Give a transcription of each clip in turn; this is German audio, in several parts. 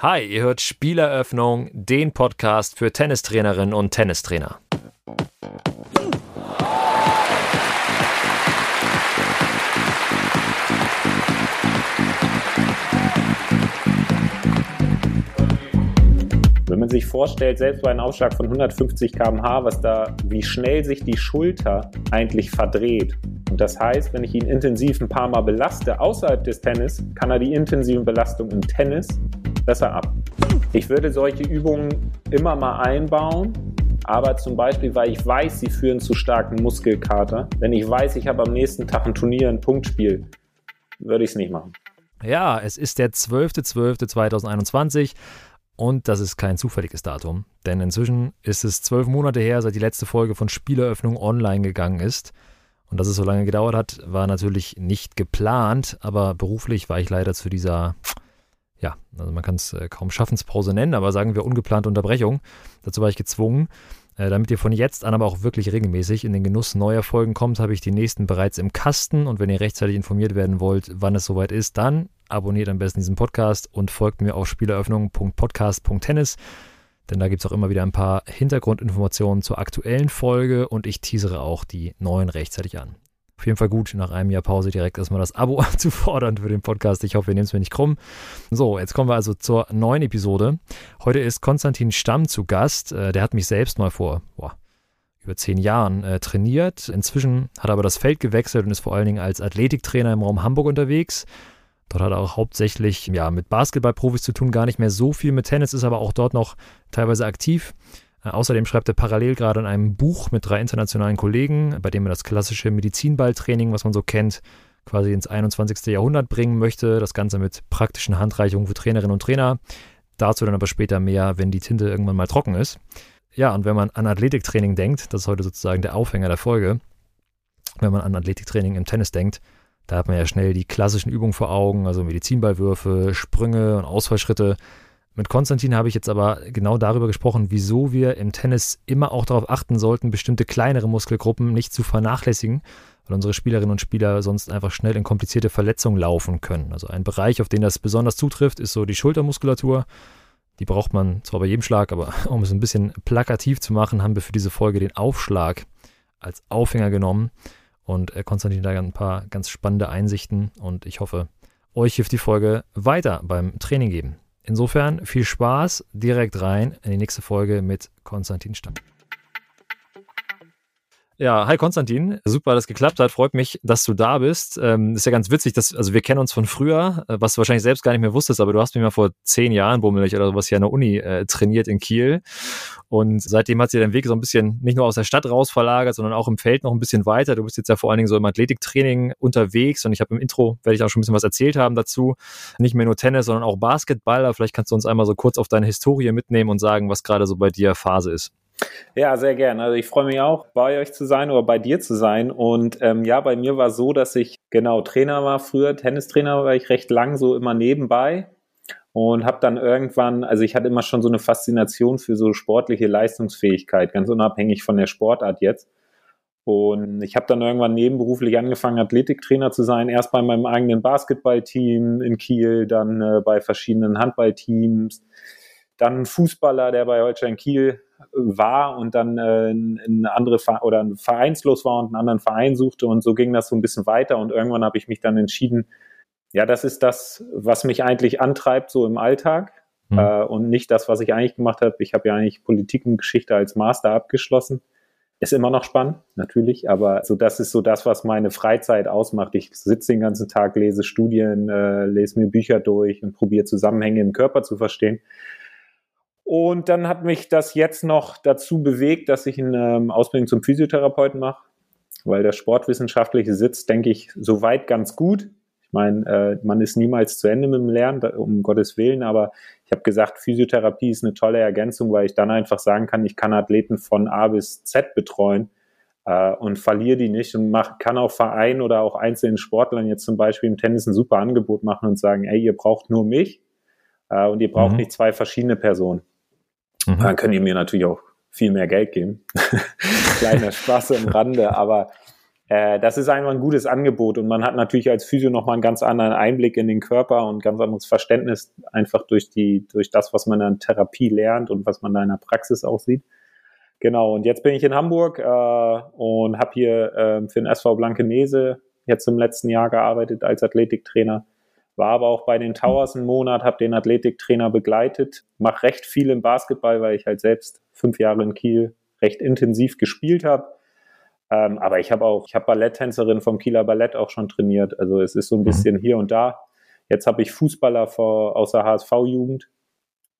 Hi, ihr hört Spieleröffnung, den Podcast für Tennistrainerinnen und Tennistrainer. Wenn man sich vorstellt, selbst bei einem Aufschlag von 150 km/h, was da, wie schnell sich die Schulter eigentlich verdreht. Und das heißt, wenn ich ihn intensiv ein paar Mal belaste außerhalb des Tennis, kann er die intensive Belastung im Tennis besser ab. Ich würde solche Übungen immer mal einbauen, aber zum Beispiel, weil ich weiß, sie führen zu starken Muskelkater. Wenn ich weiß, ich habe am nächsten Tag ein Turnier, ein Punktspiel, würde ich es nicht machen. Ja, es ist der 12.12.2021 und das ist kein zufälliges Datum, denn inzwischen ist es zwölf Monate her, seit die letzte Folge von Spieleröffnung online gegangen ist. Und dass es so lange gedauert hat, war natürlich nicht geplant, aber beruflich war ich leider zu dieser, ja, also man kann es äh, kaum Schaffenspause nennen, aber sagen wir ungeplante Unterbrechung. Dazu war ich gezwungen. Äh, damit ihr von jetzt an aber auch wirklich regelmäßig in den Genuss neuer Folgen kommt, habe ich die nächsten bereits im Kasten. Und wenn ihr rechtzeitig informiert werden wollt, wann es soweit ist, dann abonniert am besten diesen Podcast und folgt mir auf spieleröffnung.podcast.tennis. Denn da gibt es auch immer wieder ein paar Hintergrundinformationen zur aktuellen Folge und ich teasere auch die neuen rechtzeitig an. Auf jeden Fall gut, nach einem Jahr Pause direkt erstmal das Abo anzufordern für den Podcast. Ich hoffe, ihr nehmt es mir nicht krumm. So, jetzt kommen wir also zur neuen Episode. Heute ist Konstantin Stamm zu Gast. Äh, der hat mich selbst mal vor boah, über zehn Jahren äh, trainiert. Inzwischen hat er aber das Feld gewechselt und ist vor allen Dingen als Athletiktrainer im Raum Hamburg unterwegs. Dort hat er auch hauptsächlich ja, mit Basketballprofis zu tun, gar nicht mehr so viel mit Tennis, ist aber auch dort noch teilweise aktiv. Äh, außerdem schreibt er parallel gerade an einem Buch mit drei internationalen Kollegen, bei dem er das klassische Medizinballtraining, was man so kennt, quasi ins 21. Jahrhundert bringen möchte. Das Ganze mit praktischen Handreichungen für Trainerinnen und Trainer. Dazu dann aber später mehr, wenn die Tinte irgendwann mal trocken ist. Ja, und wenn man an Athletiktraining denkt, das ist heute sozusagen der Aufhänger der Folge, wenn man an Athletiktraining im Tennis denkt, da hat man ja schnell die klassischen Übungen vor Augen, also Medizinballwürfe, Sprünge und Ausfallschritte. Mit Konstantin habe ich jetzt aber genau darüber gesprochen, wieso wir im Tennis immer auch darauf achten sollten, bestimmte kleinere Muskelgruppen nicht zu vernachlässigen, weil unsere Spielerinnen und Spieler sonst einfach schnell in komplizierte Verletzungen laufen können. Also ein Bereich, auf den das besonders zutrifft, ist so die Schultermuskulatur. Die braucht man zwar bei jedem Schlag, aber um es ein bisschen plakativ zu machen, haben wir für diese Folge den Aufschlag als Aufhänger genommen. Und äh, Konstantin da ein paar ganz spannende Einsichten und ich hoffe, euch hilft die Folge weiter beim Training geben. Insofern viel Spaß, direkt rein in die nächste Folge mit Konstantin Stamm. Ja, hi Konstantin, super, dass geklappt hat. Freut mich, dass du da bist. Ähm, ist ja ganz witzig, dass, also wir kennen uns von früher, äh, was du wahrscheinlich selbst gar nicht mehr wusstest, aber du hast mich mal vor zehn Jahren bummelig oder sowas hier an der Uni äh, trainiert in Kiel. Und seitdem hat sich dein Weg so ein bisschen nicht nur aus der Stadt raus verlagert, sondern auch im Feld noch ein bisschen weiter. Du bist jetzt ja vor allen Dingen so im Athletiktraining unterwegs und ich habe im Intro, werde ich auch schon ein bisschen was erzählt haben dazu. Nicht mehr nur Tennis, sondern auch Basketball. Aber vielleicht kannst du uns einmal so kurz auf deine Historie mitnehmen und sagen, was gerade so bei dir Phase ist. Ja, sehr gerne. Also ich freue mich auch, bei euch zu sein oder bei dir zu sein. Und ähm, ja, bei mir war so, dass ich genau Trainer war früher, Tennistrainer war ich recht lang so immer nebenbei und habe dann irgendwann, also ich hatte immer schon so eine Faszination für so sportliche Leistungsfähigkeit, ganz unabhängig von der Sportart jetzt. Und ich habe dann irgendwann nebenberuflich angefangen, Athletiktrainer zu sein. Erst bei meinem eigenen Basketballteam in Kiel, dann äh, bei verschiedenen Handballteams, dann Fußballer, der bei Holstein Kiel war und dann äh, ein andere oder ein vereinslos war und einen anderen Verein suchte und so ging das so ein bisschen weiter und irgendwann habe ich mich dann entschieden, ja, das ist das, was mich eigentlich antreibt so im Alltag mhm. äh, und nicht das, was ich eigentlich gemacht habe. Ich habe ja eigentlich Politik und Geschichte als Master abgeschlossen. Ist immer noch spannend, natürlich, aber so das ist so das, was meine Freizeit ausmacht. Ich sitze den ganzen Tag, lese Studien, äh, lese mir Bücher durch und probiere Zusammenhänge im Körper zu verstehen. Und dann hat mich das jetzt noch dazu bewegt, dass ich eine ähm, Ausbildung zum Physiotherapeuten mache, weil der sportwissenschaftliche sitzt, denke ich, soweit ganz gut. Ich meine, äh, man ist niemals zu Ende mit dem Lernen, um Gottes Willen, aber ich habe gesagt, Physiotherapie ist eine tolle Ergänzung, weil ich dann einfach sagen kann, ich kann Athleten von A bis Z betreuen äh, und verliere die nicht und mach, kann auch Vereinen oder auch einzelnen Sportlern jetzt zum Beispiel im Tennis ein super Angebot machen und sagen, ey, ihr braucht nur mich äh, und ihr braucht mhm. nicht zwei verschiedene Personen. Mhm. Dann können die mir natürlich auch viel mehr Geld geben. Kleiner Spaß im Rande, aber äh, das ist einfach ein gutes Angebot und man hat natürlich als Physio nochmal einen ganz anderen Einblick in den Körper und ganz anderes Verständnis einfach durch die, durch das, was man in Therapie lernt und was man da in der Praxis auch sieht. Genau, und jetzt bin ich in Hamburg äh, und habe hier äh, für den SV Blankenese jetzt im letzten Jahr gearbeitet als Athletiktrainer. War aber auch bei den Towers einen Monat, habe den Athletiktrainer begleitet, mache recht viel im Basketball, weil ich halt selbst fünf Jahre in Kiel recht intensiv gespielt habe. Ähm, aber ich habe auch, ich habe Balletttänzerin vom Kieler Ballett auch schon trainiert. Also es ist so ein mhm. bisschen hier und da. Jetzt habe ich Fußballer vor, aus der HSV-Jugend.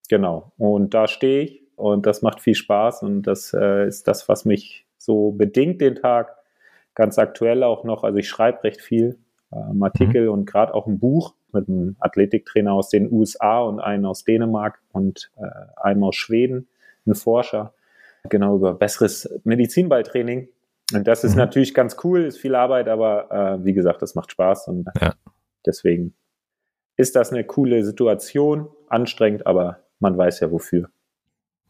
Genau. Und da stehe ich und das macht viel Spaß und das äh, ist das, was mich so bedingt den Tag. Ganz aktuell auch noch, also ich schreibe recht viel ähm, Artikel mhm. und gerade auch ein Buch mit einem Athletiktrainer aus den USA und einen aus Dänemark und äh, einem aus Schweden, ein Forscher, genau über besseres Medizinballtraining. Und das ist mhm. natürlich ganz cool, ist viel Arbeit, aber äh, wie gesagt, das macht Spaß und ja. deswegen ist das eine coole Situation, anstrengend, aber man weiß ja wofür.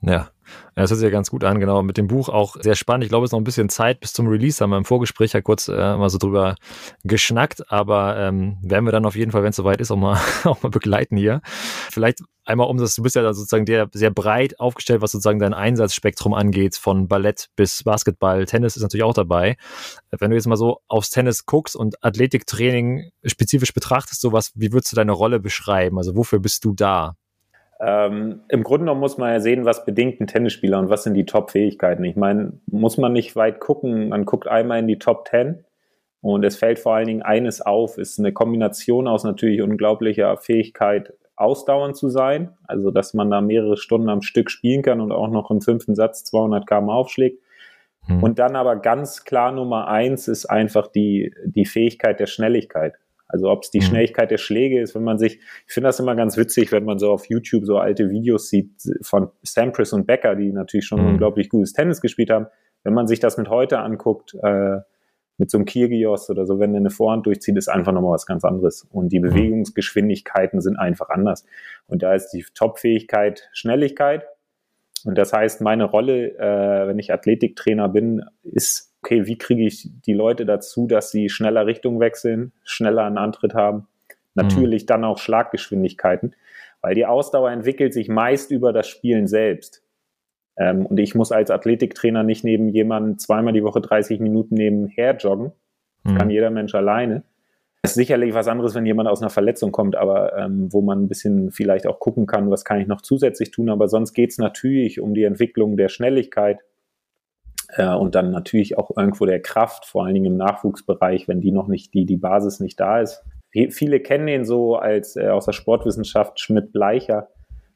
Ja, das hört sich ja ganz gut an, genau. Mit dem Buch auch sehr spannend. Ich glaube, es ist noch ein bisschen Zeit bis zum Release. Haben wir im Vorgespräch ja kurz äh, mal so drüber geschnackt, aber ähm, werden wir dann auf jeden Fall, wenn es soweit ist, auch mal, auch mal begleiten hier. Vielleicht einmal um das, du bist ja sozusagen sehr, sehr breit aufgestellt, was sozusagen dein Einsatzspektrum angeht, von Ballett bis Basketball. Tennis ist natürlich auch dabei. Wenn du jetzt mal so aufs Tennis guckst und Athletiktraining spezifisch betrachtest, so was, wie würdest du deine Rolle beschreiben? Also wofür bist du da? Ähm, Im Grunde genommen muss man ja sehen, was bedingt ein Tennisspieler und was sind die Top-Fähigkeiten. Ich meine, muss man nicht weit gucken. Man guckt einmal in die Top 10 und es fällt vor allen Dingen eines auf, ist eine Kombination aus natürlich unglaublicher Fähigkeit, ausdauernd zu sein. Also, dass man da mehrere Stunden am Stück spielen kann und auch noch im fünften Satz 200 km aufschlägt. Hm. Und dann aber ganz klar Nummer eins ist einfach die, die Fähigkeit der Schnelligkeit. Also ob es die mhm. Schnelligkeit der Schläge ist, wenn man sich, ich finde das immer ganz witzig, wenn man so auf YouTube so alte Videos sieht von Sampras und Becker, die natürlich schon mhm. unglaublich gutes Tennis gespielt haben. Wenn man sich das mit heute anguckt, äh, mit so einem Kyrgios oder so, wenn er eine Vorhand durchzieht, ist einfach nochmal was ganz anderes. Und die mhm. Bewegungsgeschwindigkeiten sind einfach anders. Und da ist die Top-Fähigkeit Schnelligkeit. Und das heißt, meine Rolle, äh, wenn ich Athletiktrainer bin, ist okay, wie kriege ich die Leute dazu, dass sie schneller Richtung wechseln, schneller einen Antritt haben. Natürlich mhm. dann auch Schlaggeschwindigkeiten, weil die Ausdauer entwickelt sich meist über das Spielen selbst. Ähm, und ich muss als Athletiktrainer nicht neben jemandem zweimal die Woche 30 Minuten nebenher joggen. Das mhm. kann jeder Mensch alleine. Das ist sicherlich was anderes, wenn jemand aus einer Verletzung kommt, aber ähm, wo man ein bisschen vielleicht auch gucken kann, was kann ich noch zusätzlich tun. Aber sonst geht es natürlich um die Entwicklung der Schnelligkeit, äh, und dann natürlich auch irgendwo der Kraft, vor allen Dingen im Nachwuchsbereich, wenn die noch nicht, die, die Basis nicht da ist. Viele kennen den so als äh, aus der Sportwissenschaft Schmidt-Bleicher.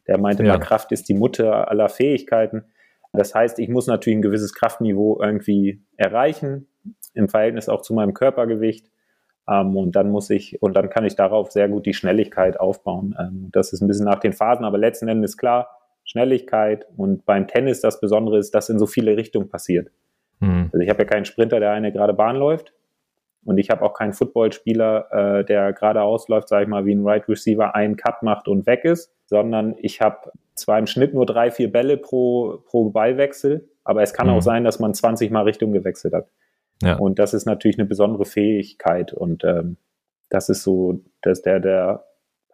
Der meinte ja. Kraft ist die Mutter aller Fähigkeiten. Das heißt, ich muss natürlich ein gewisses Kraftniveau irgendwie erreichen, im Verhältnis auch zu meinem Körpergewicht. Ähm, und dann muss ich, und dann kann ich darauf sehr gut die Schnelligkeit aufbauen. Ähm, das ist ein bisschen nach den Phasen, aber letzten Endes klar, Schnelligkeit und beim Tennis das Besondere ist, dass in so viele Richtungen passiert. Mhm. Also ich habe ja keinen Sprinter, der eine gerade Bahn läuft und ich habe auch keinen Footballspieler, äh, der gerade ausläuft, sage ich mal, wie ein Right Receiver einen Cut macht und weg ist, sondern ich habe zwar im Schnitt nur drei, vier Bälle pro, pro Ballwechsel, aber es kann mhm. auch sein, dass man 20 Mal Richtung gewechselt hat. Ja. Und das ist natürlich eine besondere Fähigkeit und ähm, das ist so, dass der, der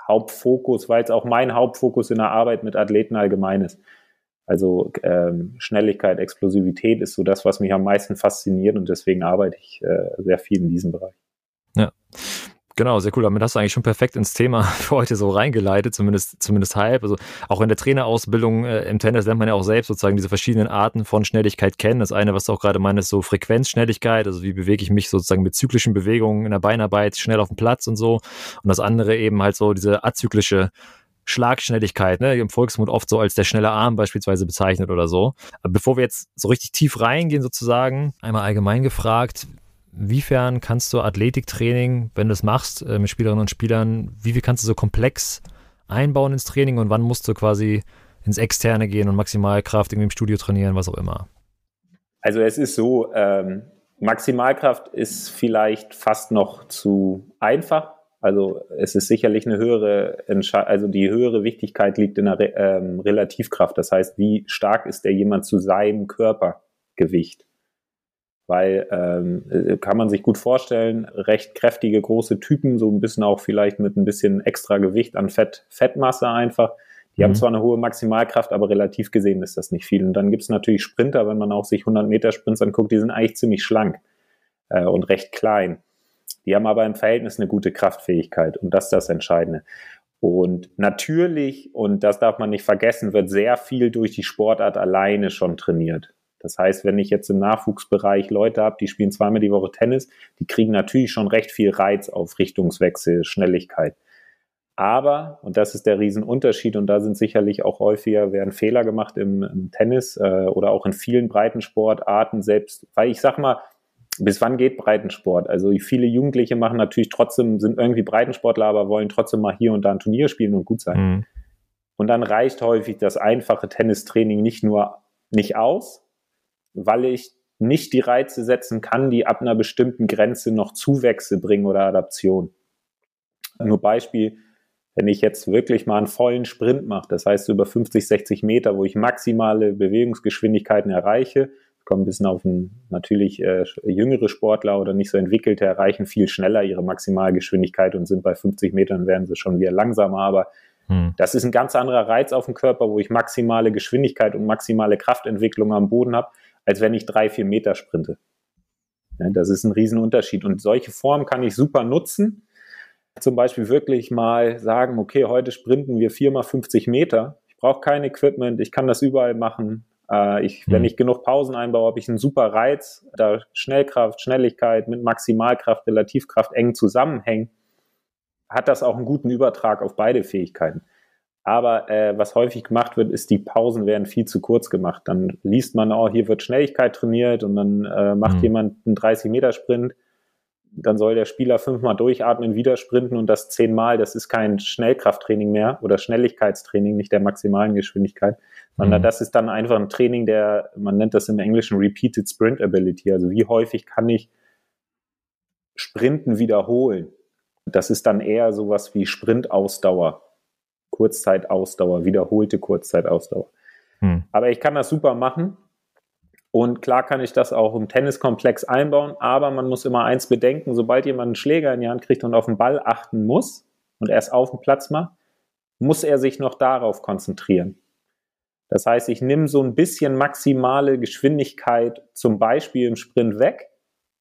Hauptfokus, weil es auch mein Hauptfokus in der Arbeit mit Athleten allgemein ist. Also ähm, Schnelligkeit, Explosivität ist so das, was mich am meisten fasziniert und deswegen arbeite ich äh, sehr viel in diesem Bereich. Genau, sehr cool. Damit hast du eigentlich schon perfekt ins Thema für heute so reingeleitet, zumindest, zumindest halb. Also auch in der Trainerausbildung äh, im Tennis lernt man ja auch selbst sozusagen diese verschiedenen Arten von Schnelligkeit kennen. Das eine, was du auch gerade meinst, so Frequenzschnelligkeit, also wie bewege ich mich sozusagen mit zyklischen Bewegungen in der Beinarbeit schnell auf dem Platz und so. Und das andere eben halt so diese azyklische Schlagschnelligkeit, ne, im Volksmund oft so als der schnelle Arm beispielsweise bezeichnet oder so. Aber bevor wir jetzt so richtig tief reingehen sozusagen, einmal allgemein gefragt, Inwiefern kannst du Athletiktraining, wenn du es machst äh, mit Spielerinnen und Spielern, wie viel kannst du so komplex einbauen ins Training und wann musst du quasi ins Externe gehen und Maximalkraft irgendwie im Studio trainieren, was auch immer? Also es ist so, ähm, Maximalkraft ist vielleicht fast noch zu einfach. Also es ist sicherlich eine höhere, also die höhere Wichtigkeit liegt in der Re ähm, Relativkraft. Das heißt, wie stark ist der jemand zu seinem Körpergewicht? Weil ähm, äh, kann man sich gut vorstellen, recht kräftige große Typen, so ein bisschen auch vielleicht mit ein bisschen extra Gewicht an Fett, Fettmasse einfach. Die mhm. haben zwar eine hohe Maximalkraft, aber relativ gesehen ist das nicht viel. Und dann gibt es natürlich Sprinter, wenn man auch sich 100 Meter Sprints anguckt, die sind eigentlich ziemlich schlank äh, und recht klein. Die haben aber im Verhältnis eine gute Kraftfähigkeit und das ist das Entscheidende. Und natürlich, und das darf man nicht vergessen, wird sehr viel durch die Sportart alleine schon trainiert. Das heißt, wenn ich jetzt im Nachwuchsbereich Leute habe, die spielen zweimal die Woche Tennis, die kriegen natürlich schon recht viel Reiz auf Richtungswechsel, Schnelligkeit. Aber, und das ist der Riesenunterschied, und da sind sicherlich auch häufiger, werden Fehler gemacht im, im Tennis äh, oder auch in vielen Breitensportarten selbst, weil ich sag mal, bis wann geht Breitensport? Also viele Jugendliche machen natürlich trotzdem, sind irgendwie Breitensportler, aber wollen trotzdem mal hier und da ein Turnier spielen und gut sein. Mhm. Und dann reicht häufig das einfache Tennistraining nicht nur nicht aus, weil ich nicht die Reize setzen kann, die ab einer bestimmten Grenze noch Zuwächse bringen oder Adaption. Nur Beispiel, wenn ich jetzt wirklich mal einen vollen Sprint mache, das heißt über 50, 60 Meter, wo ich maximale Bewegungsgeschwindigkeiten erreiche, kommen ein bisschen auf ein, natürlich äh, jüngere Sportler oder nicht so entwickelte erreichen viel schneller ihre Maximalgeschwindigkeit und sind bei 50 Metern werden sie schon wieder langsamer, aber hm. das ist ein ganz anderer Reiz auf dem Körper, wo ich maximale Geschwindigkeit und maximale Kraftentwicklung am Boden habe, als wenn ich drei, vier Meter sprinte. Ja, das ist ein Riesenunterschied. Und solche Formen kann ich super nutzen. Zum Beispiel wirklich mal sagen, okay, heute sprinten wir viermal 50 Meter. Ich brauche kein Equipment, ich kann das überall machen. Äh, ich, mhm. Wenn ich genug Pausen einbaue, habe ich einen super Reiz, da Schnellkraft, Schnelligkeit mit Maximalkraft, Relativkraft eng zusammenhängen, hat das auch einen guten Übertrag auf beide Fähigkeiten. Aber äh, was häufig gemacht wird, ist, die Pausen werden viel zu kurz gemacht. Dann liest man, oh, hier wird Schnelligkeit trainiert und dann äh, macht mhm. jemand einen 30-Meter-Sprint. Dann soll der Spieler fünfmal durchatmen, wieder sprinten und das zehnmal. Das ist kein Schnellkrafttraining mehr oder Schnelligkeitstraining, nicht der maximalen Geschwindigkeit, sondern mhm. das ist dann einfach ein Training der, man nennt das im Englischen Repeated Sprint Ability. Also wie häufig kann ich Sprinten wiederholen? Das ist dann eher sowas wie Sprintausdauer. Kurzzeitausdauer, wiederholte Kurzzeitausdauer. Hm. Aber ich kann das super machen. Und klar kann ich das auch im Tenniskomplex einbauen, aber man muss immer eins bedenken, sobald jemand einen Schläger in die Hand kriegt und auf den Ball achten muss und erst auf den Platz macht, muss er sich noch darauf konzentrieren. Das heißt, ich nehme so ein bisschen maximale Geschwindigkeit zum Beispiel im Sprint weg,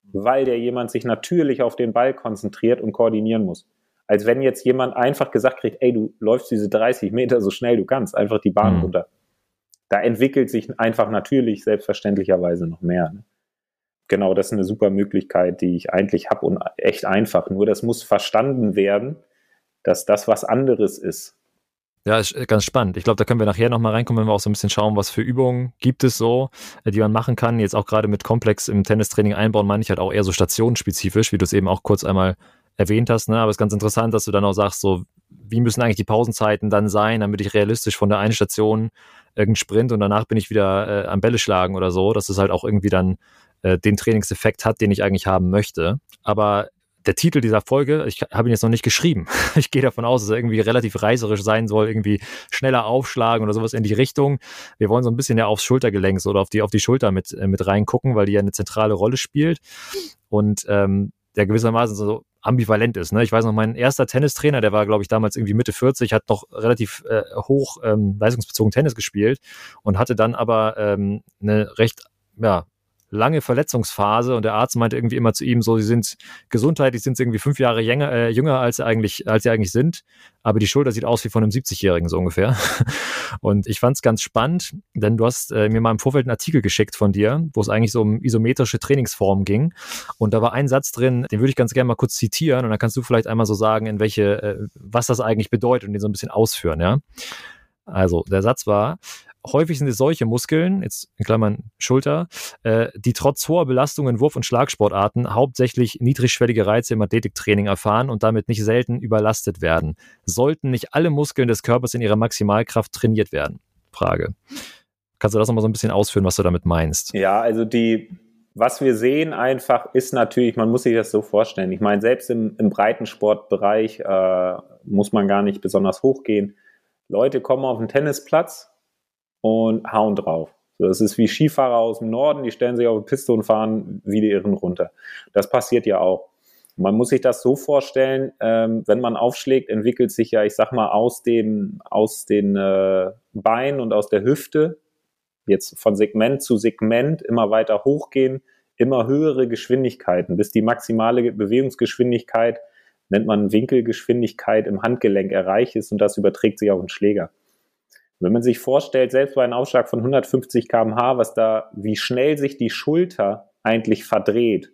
weil der jemand sich natürlich auf den Ball konzentriert und koordinieren muss als wenn jetzt jemand einfach gesagt kriegt, ey, du läufst diese 30 Meter so schnell du kannst, einfach die Bahn mhm. runter. Da entwickelt sich einfach natürlich selbstverständlicherweise noch mehr. Ne? Genau, das ist eine super Möglichkeit, die ich eigentlich habe und echt einfach. Nur das muss verstanden werden, dass das was anderes ist. Ja, ist ganz spannend. Ich glaube, da können wir nachher nochmal reinkommen, wenn wir auch so ein bisschen schauen, was für Übungen gibt es so, äh, die man machen kann. Jetzt auch gerade mit Komplex im Tennistraining einbauen, meine ich halt auch eher so stationsspezifisch, wie du es eben auch kurz einmal erwähnt hast, ne? aber es ist ganz interessant, dass du dann auch sagst, so, wie müssen eigentlich die Pausenzeiten dann sein, damit ich realistisch von der einen Station irgendeinen Sprint und danach bin ich wieder äh, am Bälle schlagen oder so, dass es halt auch irgendwie dann äh, den Trainingseffekt hat, den ich eigentlich haben möchte. Aber der Titel dieser Folge, ich habe ihn jetzt noch nicht geschrieben. Ich gehe davon aus, dass er irgendwie relativ reißerisch sein soll, irgendwie schneller aufschlagen oder sowas in die Richtung. Wir wollen so ein bisschen ja aufs Schultergelenk oder auf die, auf die Schulter mit, äh, mit reingucken, weil die ja eine zentrale Rolle spielt. Und ähm, der gewissermaßen so ambivalent ist. Ne? Ich weiß noch, mein erster Tennistrainer, der war, glaube ich, damals irgendwie Mitte 40, hat noch relativ äh, hoch ähm, leistungsbezogen Tennis gespielt und hatte dann aber ähm, eine recht ja, lange Verletzungsphase und der Arzt meinte irgendwie immer zu ihm so, sie sind gesundheitlich sind sie irgendwie fünf Jahre jünger, äh, jünger als sie eigentlich als sie eigentlich sind, aber die Schulter sieht aus wie von einem 70-Jährigen so ungefähr. Und ich fand es ganz spannend, denn du hast äh, mir mal im Vorfeld einen Artikel geschickt von dir, wo es eigentlich so um isometrische Trainingsformen ging und da war ein Satz drin, den würde ich ganz gerne mal kurz zitieren und dann kannst du vielleicht einmal so sagen, in welche äh, was das eigentlich bedeutet und den so ein bisschen ausführen, ja? Also, der Satz war, häufig sind es solche Muskeln, jetzt in Klammern Schulter, äh, die trotz hoher Belastung in Wurf- und Schlagsportarten hauptsächlich niedrigschwellige Reize im Athletiktraining erfahren und damit nicht selten überlastet werden. Sollten nicht alle Muskeln des Körpers in ihrer Maximalkraft trainiert werden? Frage. Kannst du das nochmal so ein bisschen ausführen, was du damit meinst? Ja, also die, was wir sehen einfach ist natürlich, man muss sich das so vorstellen. Ich meine, selbst im, im Breitensportbereich äh, muss man gar nicht besonders hoch gehen. Leute kommen auf den Tennisplatz und hauen drauf. Das ist wie Skifahrer aus dem Norden, die stellen sich auf die Piste und fahren wie die Irren runter. Das passiert ja auch. Man muss sich das so vorstellen, ähm, wenn man aufschlägt, entwickelt sich ja, ich sag mal, aus dem, aus den äh, Beinen und aus der Hüfte, jetzt von Segment zu Segment immer weiter hochgehen, immer höhere Geschwindigkeiten, bis die maximale Bewegungsgeschwindigkeit, nennt man Winkelgeschwindigkeit im Handgelenk erreicht ist und das überträgt sich auf den Schläger. Wenn man sich vorstellt, selbst bei einem Aufschlag von 150 kmh, was da, wie schnell sich die Schulter eigentlich verdreht.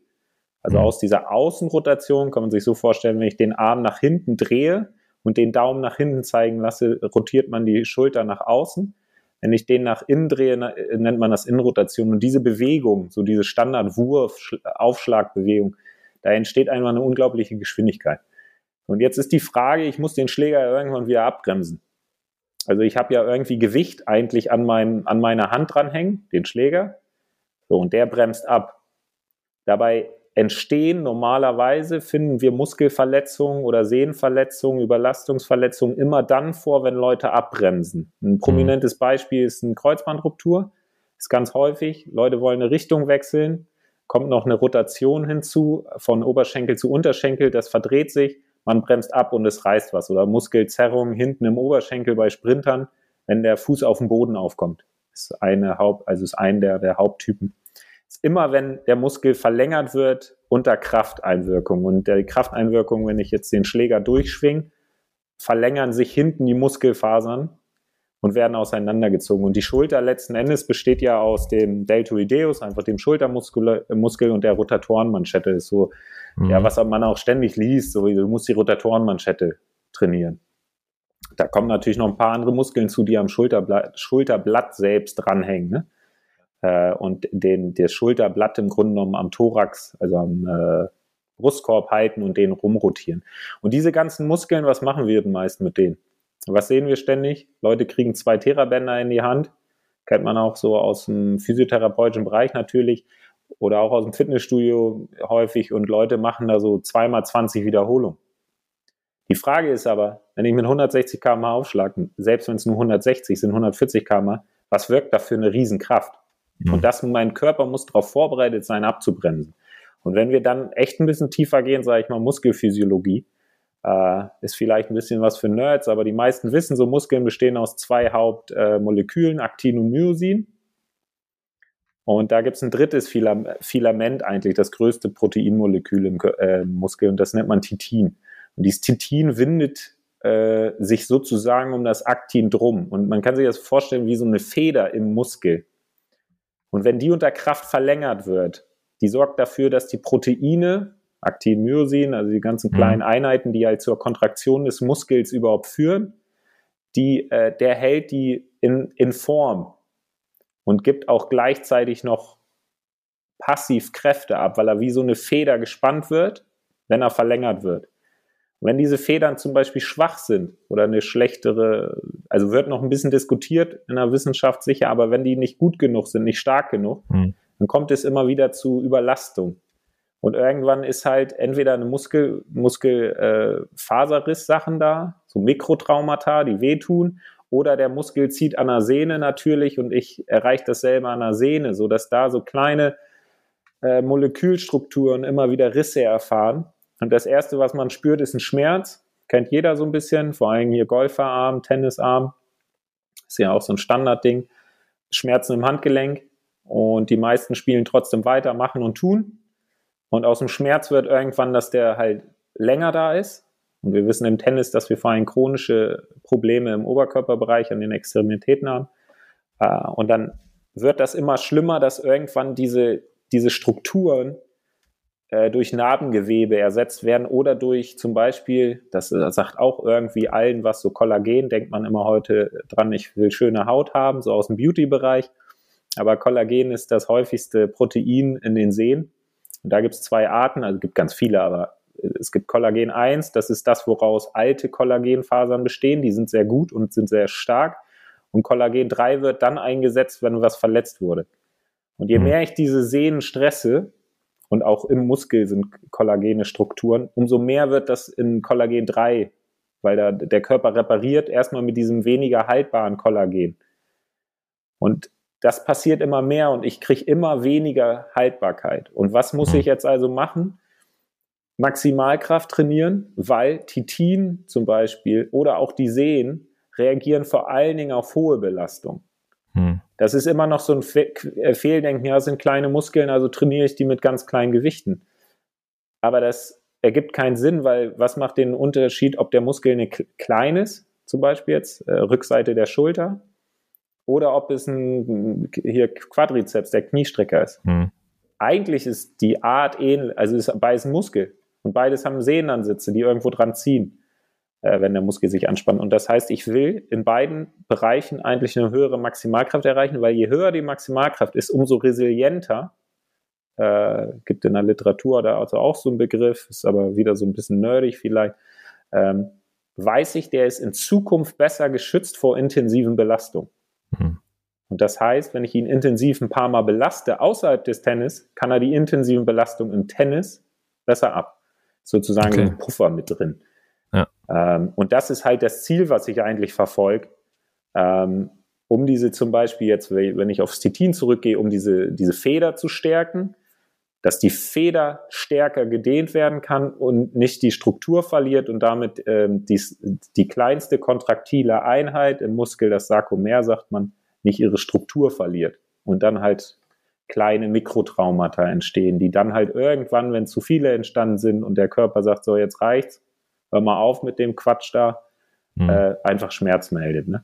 Also mhm. aus dieser Außenrotation kann man sich so vorstellen, wenn ich den Arm nach hinten drehe und den Daumen nach hinten zeigen lasse, rotiert man die Schulter nach außen. Wenn ich den nach innen drehe, nennt man das Innenrotation. Und diese Bewegung, so diese Standardwurf, Aufschlagbewegung, da entsteht einmal eine unglaubliche Geschwindigkeit. Und jetzt ist die Frage, ich muss den Schläger irgendwann wieder abbremsen. Also ich habe ja irgendwie Gewicht eigentlich an, mein, an meiner Hand dranhängen, den Schläger. So, und der bremst ab. Dabei entstehen normalerweise, finden wir Muskelverletzungen oder Sehnenverletzungen, Überlastungsverletzungen immer dann vor, wenn Leute abbremsen. Ein prominentes Beispiel ist eine Kreuzbandruptur. Ist ganz häufig. Leute wollen eine Richtung wechseln, kommt noch eine Rotation hinzu von Oberschenkel zu Unterschenkel, das verdreht sich, man bremst ab und es reißt was. Oder Muskelzerrung hinten im Oberschenkel bei Sprintern, wenn der Fuß auf dem Boden aufkommt. Ist eine Haupt, also ist ein der, der Haupttypen immer wenn der Muskel verlängert wird unter Krafteinwirkung. Und die Krafteinwirkung, wenn ich jetzt den Schläger durchschwinge, verlängern sich hinten die Muskelfasern und werden auseinandergezogen. Und die Schulter letzten Endes besteht ja aus dem Deltoideus, einfach dem Schultermuskel Muskel und der Rotatorenmanschette. Ist so, mhm. ja, was man auch ständig liest, so du musst die Rotatorenmanschette trainieren. Da kommen natürlich noch ein paar andere Muskeln zu, die am Schulterblatt, Schulterblatt selbst dranhängen. Ne? äh, und den, das Schulterblatt im Grunde genommen am Thorax, also am äh, Brustkorb halten und den rumrotieren. Und diese ganzen Muskeln, was machen wir denn meist mit denen? Was sehen wir ständig? Leute kriegen zwei Therabänder in die Hand. Kennt man auch so aus dem physiotherapeutischen Bereich natürlich oder auch aus dem Fitnessstudio häufig und Leute machen da so zweimal 20 Wiederholungen. Die Frage ist aber, wenn ich mit 160 km aufschlage, selbst wenn es nur 160 sind, 140 km, was wirkt da für eine Riesenkraft? Mhm. Und das, mein Körper muss darauf vorbereitet sein, abzubremsen. Und wenn wir dann echt ein bisschen tiefer gehen, sage ich mal Muskelphysiologie, äh, ist vielleicht ein bisschen was für Nerds, aber die meisten wissen, so Muskeln bestehen aus zwei Hauptmolekülen, äh, Aktin und Myosin. Und da gibt es ein drittes Filament eigentlich, das größte Proteinmolekül im äh, Muskel, und das nennt man Titin. Und dieses Titin windet äh, sich sozusagen um das Aktin drum. Und man kann sich das vorstellen wie so eine Feder im Muskel. Und wenn die unter Kraft verlängert wird, die sorgt dafür, dass die Proteine, Aktin, Myosin, also die ganzen mhm. kleinen Einheiten, die halt zur Kontraktion des Muskels überhaupt führen, die, äh, der hält die in, in Form und gibt auch gleichzeitig noch passiv Kräfte ab, weil er wie so eine Feder gespannt wird, wenn er verlängert wird. wenn diese Federn zum Beispiel schwach sind oder eine schlechtere, also wird noch ein bisschen diskutiert in der Wissenschaft sicher, aber wenn die nicht gut genug sind, nicht stark genug, mhm. dann kommt es immer wieder zu Überlastung. Und irgendwann ist halt entweder eine Muskel, Muskelfaserriss-Sachen äh, da, so Mikrotraumata, die wehtun, oder der Muskel zieht an der Sehne natürlich und ich erreiche dasselbe an der Sehne, sodass da so kleine äh, Molekülstrukturen immer wieder Risse erfahren. Und das Erste, was man spürt, ist ein Schmerz. Kennt jeder so ein bisschen, vor allem hier Golferarm, Tennisarm. Ist ja auch so ein Standardding. Schmerzen im Handgelenk. Und die meisten spielen trotzdem weiter, machen und tun. Und aus dem Schmerz wird irgendwann, dass der halt länger da ist. Und wir wissen im Tennis, dass wir vor allem chronische Probleme im Oberkörperbereich an den Extremitäten haben. Äh, und dann wird das immer schlimmer, dass irgendwann diese, diese Strukturen äh, durch Narbengewebe ersetzt werden oder durch zum Beispiel, das äh, sagt auch irgendwie allen was, so Kollagen, denkt man immer heute dran, ich will schöne Haut haben, so aus dem Beauty-Bereich. Aber Kollagen ist das häufigste Protein in den Sehnen. Und da gibt es zwei Arten, also es gibt ganz viele, aber es gibt Kollagen 1, das ist das, woraus alte Kollagenfasern bestehen, die sind sehr gut und sind sehr stark. Und Kollagen 3 wird dann eingesetzt, wenn was verletzt wurde. Und je mhm. mehr ich diese Sehnen stresse, und auch im Muskel sind kollagene Strukturen, umso mehr wird das in Kollagen 3, weil da der Körper repariert erstmal mit diesem weniger haltbaren Kollagen. Und das passiert immer mehr und ich kriege immer weniger Haltbarkeit. Und was muss ich jetzt also machen? Maximalkraft trainieren, weil Titin zum Beispiel oder auch die Sehnen reagieren vor allen Dingen auf hohe Belastung. Hm. Das ist immer noch so ein Fe äh, Fehldenken, ja, sind kleine Muskeln, also trainiere ich die mit ganz kleinen Gewichten. Aber das ergibt keinen Sinn, weil was macht den Unterschied, ob der Muskel eine klein ist, zum Beispiel jetzt, äh, Rückseite der Schulter, oder ob es ein hier Quadrizeps, der Kniestrecker ist. Hm. Eigentlich ist die Art ähnlich, also ist beides ein Muskel. Und beides haben Sehnenansätze, die irgendwo dran ziehen, äh, wenn der Muskel sich anspannt. Und das heißt, ich will in beiden Bereichen eigentlich eine höhere Maximalkraft erreichen, weil je höher die Maximalkraft ist, umso resilienter. Äh, gibt in der Literatur da also auch so einen Begriff, ist aber wieder so ein bisschen nerdig vielleicht. Ähm, weiß ich, der ist in Zukunft besser geschützt vor intensiven Belastungen. Mhm. Und das heißt, wenn ich ihn intensiv ein paar Mal belaste außerhalb des Tennis, kann er die intensiven Belastungen im Tennis besser ab. Sozusagen okay. ein Puffer mit drin. Ja. Ähm, und das ist halt das Ziel, was ich eigentlich verfolge, ähm, um diese zum Beispiel jetzt, wenn ich aufs Titin zurückgehe, um diese, diese Feder zu stärken, dass die Feder stärker gedehnt werden kann und nicht die Struktur verliert und damit ähm, die, die kleinste kontraktile Einheit im Muskel, das Sarkomer, sagt man, nicht ihre Struktur verliert und dann halt kleine Mikrotraumata entstehen, die dann halt irgendwann, wenn zu viele entstanden sind und der Körper sagt, so jetzt reicht's, hör mal auf mit dem Quatsch da, hm. äh, einfach Schmerz meldet. Ne?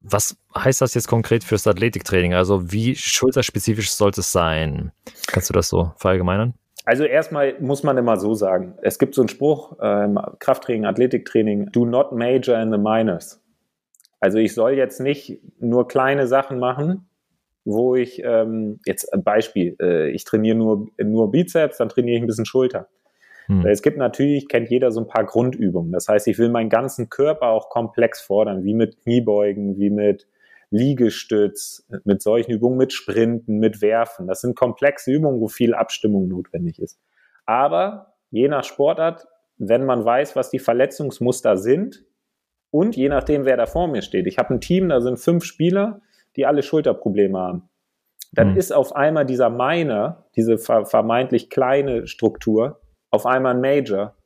Was heißt das jetzt konkret fürs Athletiktraining? Also wie schulterspezifisch sollte es sein? Kannst du das so verallgemeinern? Also erstmal muss man immer so sagen, es gibt so einen Spruch, ähm, Krafttraining, Athletiktraining, do not major in the minors. Also ich soll jetzt nicht nur kleine Sachen machen, wo ich, ähm, jetzt ein Beispiel, äh, ich trainiere nur, nur Bizeps, dann trainiere ich ein bisschen Schulter. Hm. Es gibt natürlich, kennt jeder so ein paar Grundübungen. Das heißt, ich will meinen ganzen Körper auch komplex fordern, wie mit Kniebeugen, wie mit Liegestütz, mit solchen Übungen, mit Sprinten, mit Werfen. Das sind komplexe Übungen, wo viel Abstimmung notwendig ist. Aber je nach Sportart, wenn man weiß, was die Verletzungsmuster sind und je nachdem, wer da vor mir steht. Ich habe ein Team, da sind fünf Spieler, die alle Schulterprobleme haben. Dann mhm. ist auf einmal dieser Miner, diese vermeintlich kleine Struktur, auf einmal ein Major.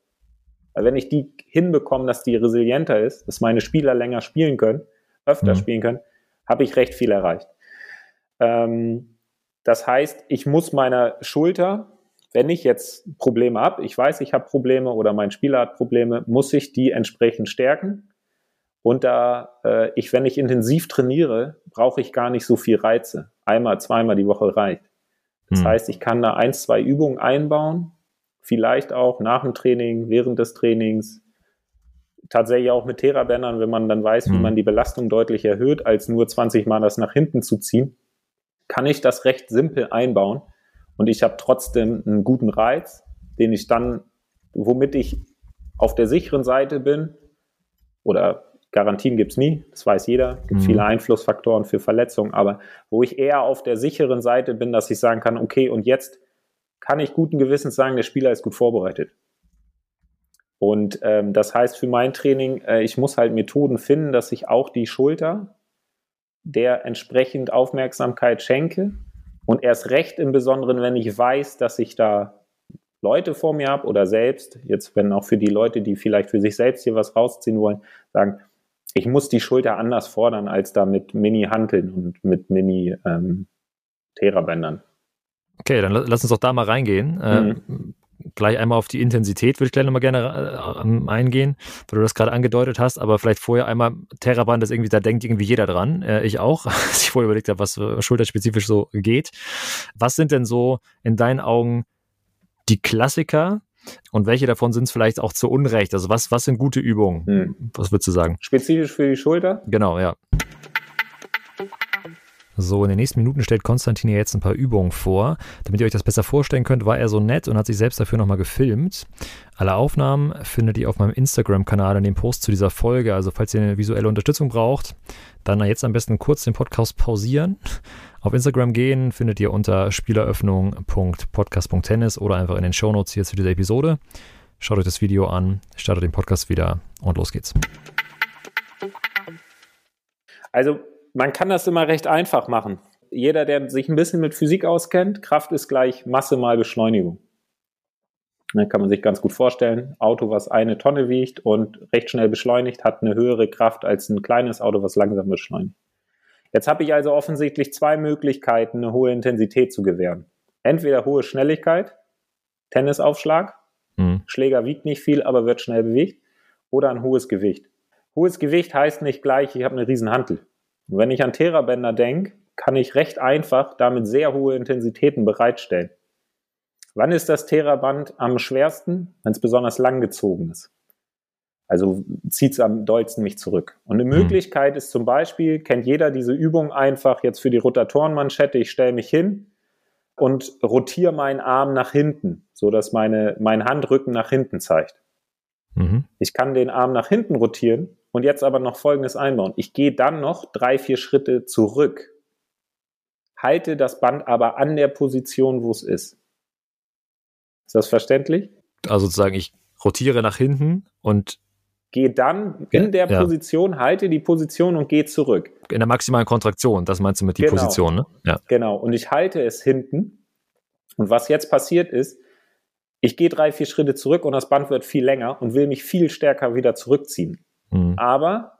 Weil wenn ich die hinbekomme, dass die resilienter ist, dass meine Spieler länger spielen können, öfter mhm. spielen können, habe ich recht viel erreicht. Ähm, das heißt, ich muss meiner Schulter, wenn ich jetzt Probleme habe, ich weiß, ich habe Probleme oder mein Spieler hat Probleme, muss ich die entsprechend stärken. Und da äh, ich, wenn ich intensiv trainiere, brauche ich gar nicht so viel Reize. Einmal, zweimal die Woche reicht. Das mhm. heißt, ich kann da ein, zwei Übungen einbauen, vielleicht auch nach dem Training, während des Trainings, tatsächlich auch mit Therabändern, wenn man dann weiß, mhm. wie man die Belastung deutlich erhöht, als nur 20 Mal das nach hinten zu ziehen, kann ich das recht simpel einbauen und ich habe trotzdem einen guten Reiz, den ich dann, womit ich auf der sicheren Seite bin oder Garantien gibt es nie, das weiß jeder, es gibt mhm. viele Einflussfaktoren für Verletzungen, aber wo ich eher auf der sicheren Seite bin, dass ich sagen kann, okay, und jetzt kann ich guten Gewissens sagen, der Spieler ist gut vorbereitet. Und ähm, das heißt für mein Training, äh, ich muss halt Methoden finden, dass ich auch die Schulter der entsprechend Aufmerksamkeit schenke. Und erst recht im Besonderen, wenn ich weiß, dass ich da Leute vor mir habe oder selbst, jetzt wenn auch für die Leute, die vielleicht für sich selbst hier was rausziehen wollen, sagen, ich muss die Schulter anders fordern als da mit Mini-Hanteln und mit Mini-Therabändern. Ähm, Okay, dann lass uns doch da mal reingehen. Ähm, mhm. gleich einmal auf die Intensität würde ich gleich nochmal gerne äh, eingehen, weil du das gerade angedeutet hast, aber vielleicht vorher einmal Terraband ist irgendwie, da denkt irgendwie jeder dran, äh, ich auch, als ich vorher überlegt habe, was schulterspezifisch so geht. Was sind denn so in deinen Augen die Klassiker und welche davon sind es vielleicht auch zu Unrecht? Also was, was sind gute Übungen? Mhm. Was würdest du sagen? Spezifisch für die Schulter? Genau, ja. So, in den nächsten Minuten stellt Konstantin hier jetzt ein paar Übungen vor. Damit ihr euch das besser vorstellen könnt, war er so nett und hat sich selbst dafür nochmal gefilmt. Alle Aufnahmen findet ihr auf meinem Instagram-Kanal in dem Post zu dieser Folge. Also, falls ihr eine visuelle Unterstützung braucht, dann jetzt am besten kurz den Podcast pausieren. Auf Instagram gehen findet ihr unter spieleröffnung.podcast.tennis oder einfach in den Shownotes hier zu dieser Episode. Schaut euch das Video an, startet den Podcast wieder und los geht's. Also man kann das immer recht einfach machen. jeder, der sich ein bisschen mit Physik auskennt, Kraft ist gleich Masse mal Beschleunigung. Ne, kann man sich ganz gut vorstellen. Auto, was eine Tonne wiegt und recht schnell beschleunigt, hat eine höhere Kraft als ein kleines Auto, was langsam beschleunigt. Jetzt habe ich also offensichtlich zwei Möglichkeiten, eine hohe Intensität zu gewähren. Entweder hohe Schnelligkeit, Tennisaufschlag, mhm. Schläger wiegt nicht viel, aber wird schnell bewegt, oder ein hohes Gewicht. Hohes Gewicht heißt nicht gleich, ich habe eine riesen Hantel. Und wenn ich an Therabänder denke, kann ich recht einfach damit sehr hohe Intensitäten bereitstellen. Wann ist das Theraband am schwersten? Wenn es besonders lang gezogen ist. Also zieht es am dollsten mich zurück. Und eine mhm. Möglichkeit ist zum Beispiel, kennt jeder diese Übung einfach jetzt für die Rotatorenmanschette, ich stelle mich hin und rotiere meinen Arm nach hinten, so dass meine, mein Handrücken nach hinten zeigt. Mhm. Ich kann den Arm nach hinten rotieren und jetzt aber noch Folgendes einbauen. Ich gehe dann noch drei, vier Schritte zurück, halte das Band aber an der Position, wo es ist. Ist das verständlich? Also sozusagen, ich rotiere nach hinten und gehe dann in der ja. Position, halte die Position und gehe zurück. In der maximalen Kontraktion, das meinst du mit die genau. Position, ne? Ja. Genau. Und ich halte es hinten. Und was jetzt passiert ist, ich gehe drei, vier Schritte zurück und das Band wird viel länger und will mich viel stärker wieder zurückziehen. Mhm. Aber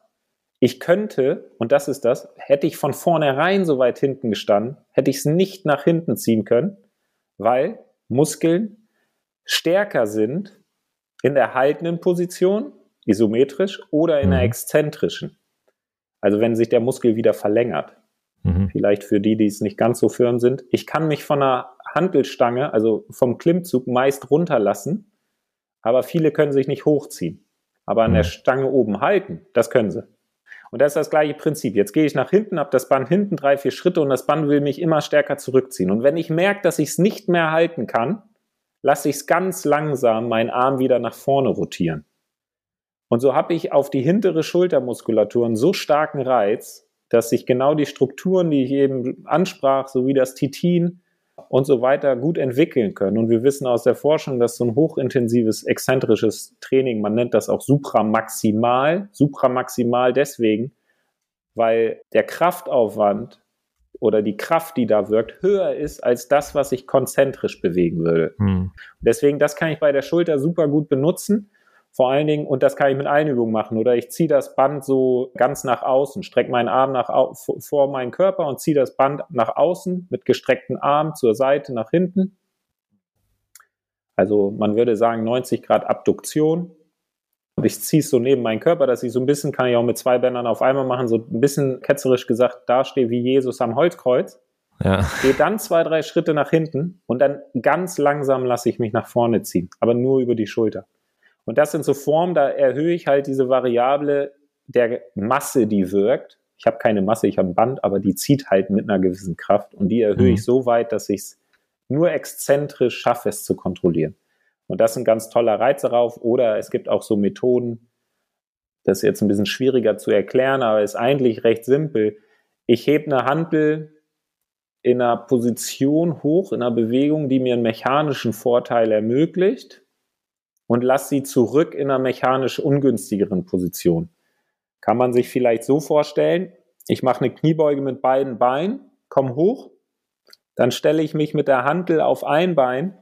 ich könnte, und das ist das, hätte ich von vornherein so weit hinten gestanden, hätte ich es nicht nach hinten ziehen können, weil Muskeln stärker sind in der haltenden Position, isometrisch, oder in mhm. der exzentrischen. Also wenn sich der Muskel wieder verlängert. Mhm. Vielleicht für die, die es nicht ganz so firm sind. Ich kann mich von einer Handelstange, also vom Klimmzug meist runterlassen, aber viele können sich nicht hochziehen. Aber an mhm. der Stange oben halten, das können sie. Und das ist das gleiche Prinzip. Jetzt gehe ich nach hinten, habe das Band hinten drei, vier Schritte und das Band will mich immer stärker zurückziehen. Und wenn ich merke, dass ich es nicht mehr halten kann, lasse ich es ganz langsam meinen Arm wieder nach vorne rotieren. Und so habe ich auf die hintere Schultermuskulatur einen so starken Reiz, dass sich genau die Strukturen, die ich eben ansprach, sowie das Titin und so weiter gut entwickeln können. Und wir wissen aus der Forschung, dass so ein hochintensives, exzentrisches Training, man nennt das auch supramaximal, supramaximal deswegen, weil der Kraftaufwand oder die Kraft, die da wirkt, höher ist als das, was ich konzentrisch bewegen würde. Hm. Deswegen, das kann ich bei der Schulter super gut benutzen. Vor allen Dingen, und das kann ich mit allen Übungen machen, oder ich ziehe das Band so ganz nach außen, strecke meinen Arm nach, vor meinen Körper und ziehe das Band nach außen mit gestreckten Arm zur Seite nach hinten. Also man würde sagen 90 Grad Abduktion und ich ziehe es so neben meinen Körper, dass ich so ein bisschen, kann ich auch mit zwei Bändern auf einmal machen, so ein bisschen ketzerisch gesagt, dastehe wie Jesus am Holzkreuz. Ja. Gehe dann zwei, drei Schritte nach hinten und dann ganz langsam lasse ich mich nach vorne ziehen, aber nur über die Schulter. Und das sind so Formen, da erhöhe ich halt diese Variable der Masse, die wirkt. Ich habe keine Masse, ich habe ein Band, aber die zieht halt mit einer gewissen Kraft und die erhöhe mhm. ich so weit, dass ich es nur exzentrisch schaffe, es zu kontrollieren. Und das ist ein ganz toller Reiz darauf. Oder es gibt auch so Methoden, das ist jetzt ein bisschen schwieriger zu erklären, aber ist eigentlich recht simpel. Ich hebe eine Handel in einer Position hoch, in einer Bewegung, die mir einen mechanischen Vorteil ermöglicht und lasse sie zurück in einer mechanisch ungünstigeren Position. Kann man sich vielleicht so vorstellen, ich mache eine Kniebeuge mit beiden Beinen, komme hoch, dann stelle ich mich mit der Handel auf ein Bein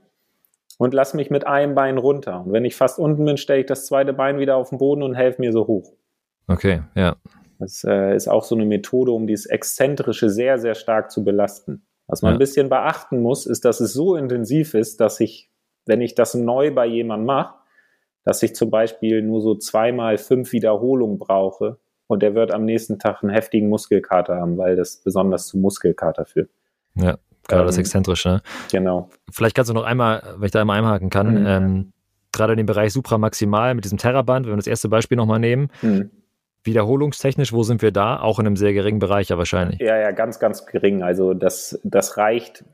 und lass mich mit einem Bein runter. Und wenn ich fast unten bin, stelle ich das zweite Bein wieder auf den Boden und helfe mir so hoch. Okay, ja. Das äh, ist auch so eine Methode, um dieses Exzentrische sehr, sehr stark zu belasten. Was man ja. ein bisschen beachten muss, ist, dass es so intensiv ist, dass ich, wenn ich das neu bei jemandem mache, dass ich zum Beispiel nur so zweimal fünf Wiederholungen brauche und der wird am nächsten Tag einen heftigen Muskelkater haben, weil das besonders zu Muskelkater führt. Ja. Gerade ähm, das Exzentrische. Ne? Genau. Vielleicht kannst du noch einmal, wenn ich da einmal einhaken kann, mhm. ähm, gerade in dem Bereich supramaximal mit diesem Terraband, wenn wir das erste Beispiel nochmal nehmen, mhm. Wiederholungstechnisch, wo sind wir da? Auch in einem sehr geringen Bereich ja wahrscheinlich. Ja, ja, ganz, ganz gering. Also das, das reicht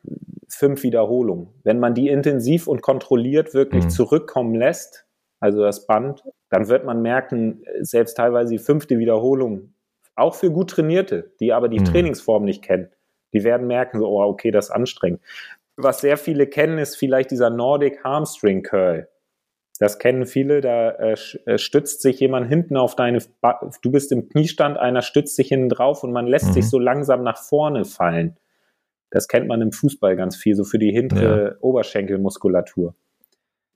fünf Wiederholungen. Wenn man die intensiv und kontrolliert wirklich mhm. zurückkommen lässt, also das Band, dann wird man merken, selbst teilweise die fünfte Wiederholung, auch für gut Trainierte, die aber die mhm. Trainingsform nicht kennen, die werden merken, so, oh, okay, das ist anstrengend. Was sehr viele kennen, ist vielleicht dieser Nordic Hamstring Curl. Das kennen viele, da äh, äh, stützt sich jemand hinten auf deine, ba du bist im Kniestand, einer stützt sich hinten drauf und man lässt mhm. sich so langsam nach vorne fallen. Das kennt man im Fußball ganz viel, so für die hintere ja. Oberschenkelmuskulatur.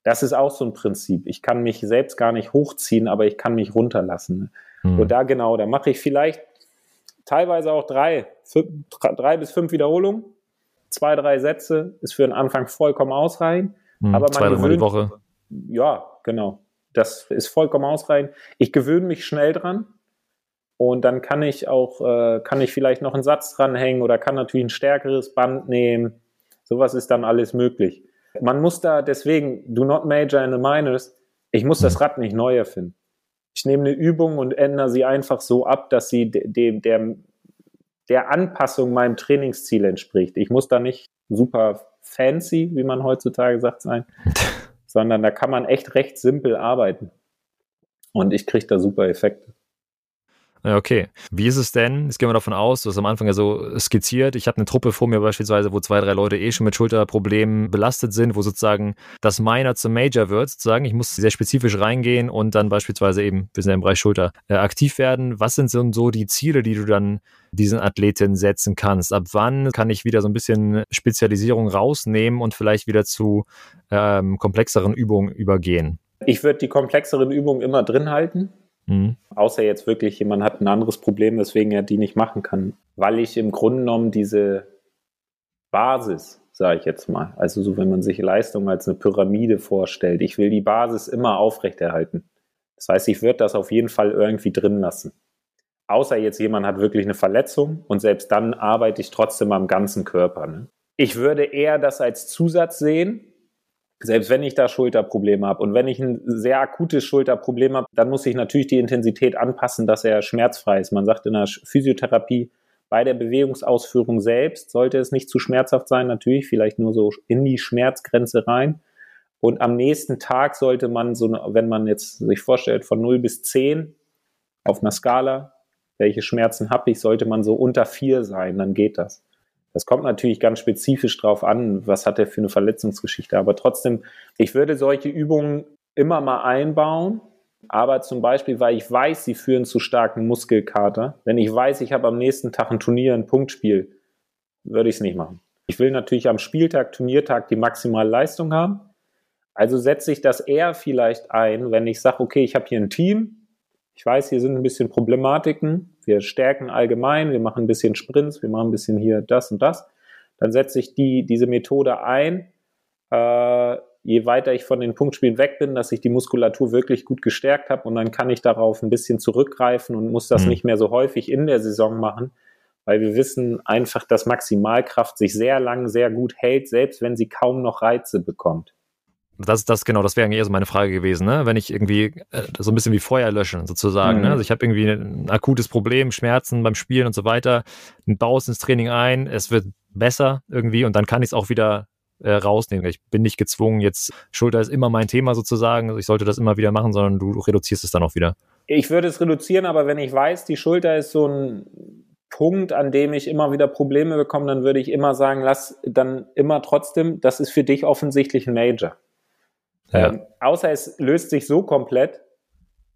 Das ist auch so ein Prinzip. Ich kann mich selbst gar nicht hochziehen, aber ich kann mich runterlassen. Mhm. Und da genau, da mache ich vielleicht teilweise auch drei, fünf, drei bis fünf Wiederholungen. Zwei, drei Sätze ist für den Anfang vollkommen ausreichend. Mhm, aber man gewöhnt, die Woche. Ja, genau. Das ist vollkommen ausreichend. Ich gewöhne mich schnell dran. Und dann kann ich auch, äh, kann ich vielleicht noch einen Satz dranhängen oder kann natürlich ein stärkeres Band nehmen. Sowas ist dann alles möglich. Man muss da deswegen, do not major in the minors, ich muss das Rad nicht neu erfinden. Ich nehme eine Übung und ändere sie einfach so ab, dass sie dem, der, der Anpassung meinem Trainingsziel entspricht. Ich muss da nicht super fancy, wie man heutzutage sagt, sein, sondern da kann man echt recht simpel arbeiten. Und ich kriege da super Effekte. Okay. Wie ist es denn? Jetzt gehen wir davon aus, du hast am Anfang ja so skizziert. Ich habe eine Truppe vor mir beispielsweise, wo zwei, drei Leute eh schon mit Schulterproblemen belastet sind, wo sozusagen das Minor zum Major wird, sozusagen. Ich muss sehr spezifisch reingehen und dann beispielsweise eben, wir sind ja im Bereich Schulter, äh, aktiv werden. Was sind so die Ziele, die du dann diesen Athleten setzen kannst? Ab wann kann ich wieder so ein bisschen Spezialisierung rausnehmen und vielleicht wieder zu ähm, komplexeren Übungen übergehen? Ich würde die komplexeren Übungen immer drin halten Mhm. Außer jetzt wirklich jemand hat ein anderes Problem, weswegen er die nicht machen kann. Weil ich im Grunde genommen diese Basis, sage ich jetzt mal, also so wenn man sich Leistung als eine Pyramide vorstellt, ich will die Basis immer aufrechterhalten. Das heißt, ich würde das auf jeden Fall irgendwie drin lassen. Außer jetzt jemand hat wirklich eine Verletzung und selbst dann arbeite ich trotzdem am ganzen Körper. Ne? Ich würde eher das als Zusatz sehen, selbst wenn ich da Schulterprobleme habe und wenn ich ein sehr akutes Schulterproblem habe, dann muss ich natürlich die Intensität anpassen, dass er schmerzfrei ist. Man sagt in der Physiotherapie, bei der Bewegungsausführung selbst sollte es nicht zu schmerzhaft sein, natürlich, vielleicht nur so in die Schmerzgrenze rein. Und am nächsten Tag sollte man so, wenn man jetzt sich vorstellt, von 0 bis 10 auf einer Skala, welche Schmerzen habe ich, sollte man so unter 4 sein, dann geht das. Das kommt natürlich ganz spezifisch drauf an, was hat er für eine Verletzungsgeschichte. Aber trotzdem, ich würde solche Übungen immer mal einbauen. Aber zum Beispiel, weil ich weiß, sie führen zu starken Muskelkater. Wenn ich weiß, ich habe am nächsten Tag ein Turnier, ein Punktspiel, würde ich es nicht machen. Ich will natürlich am Spieltag, Turniertag die maximale Leistung haben. Also setze ich das eher vielleicht ein, wenn ich sage, okay, ich habe hier ein Team, ich weiß, hier sind ein bisschen Problematiken. Wir stärken allgemein, wir machen ein bisschen Sprints, wir machen ein bisschen hier das und das. Dann setze ich die, diese Methode ein. Äh, je weiter ich von den Punktspielen weg bin, dass ich die Muskulatur wirklich gut gestärkt habe und dann kann ich darauf ein bisschen zurückgreifen und muss das mhm. nicht mehr so häufig in der Saison machen, weil wir wissen einfach, dass Maximalkraft sich sehr lang sehr gut hält, selbst wenn sie kaum noch Reize bekommt das, das genau, das wäre eher so meine Frage gewesen, ne? Wenn ich irgendwie äh, so ein bisschen wie Feuer löschen, sozusagen. Ne? Mhm. Ne? Also ich habe irgendwie ein akutes Problem, Schmerzen beim Spielen und so weiter, baue es ins Training ein, es wird besser irgendwie und dann kann ich es auch wieder äh, rausnehmen. Ich bin nicht gezwungen, jetzt Schulter ist immer mein Thema sozusagen, also ich sollte das immer wieder machen, sondern du, du reduzierst es dann auch wieder. Ich würde es reduzieren, aber wenn ich weiß, die Schulter ist so ein Punkt, an dem ich immer wieder Probleme bekomme, dann würde ich immer sagen, lass dann immer trotzdem, das ist für dich offensichtlich ein Major. Ja. Ähm, außer es löst sich so komplett,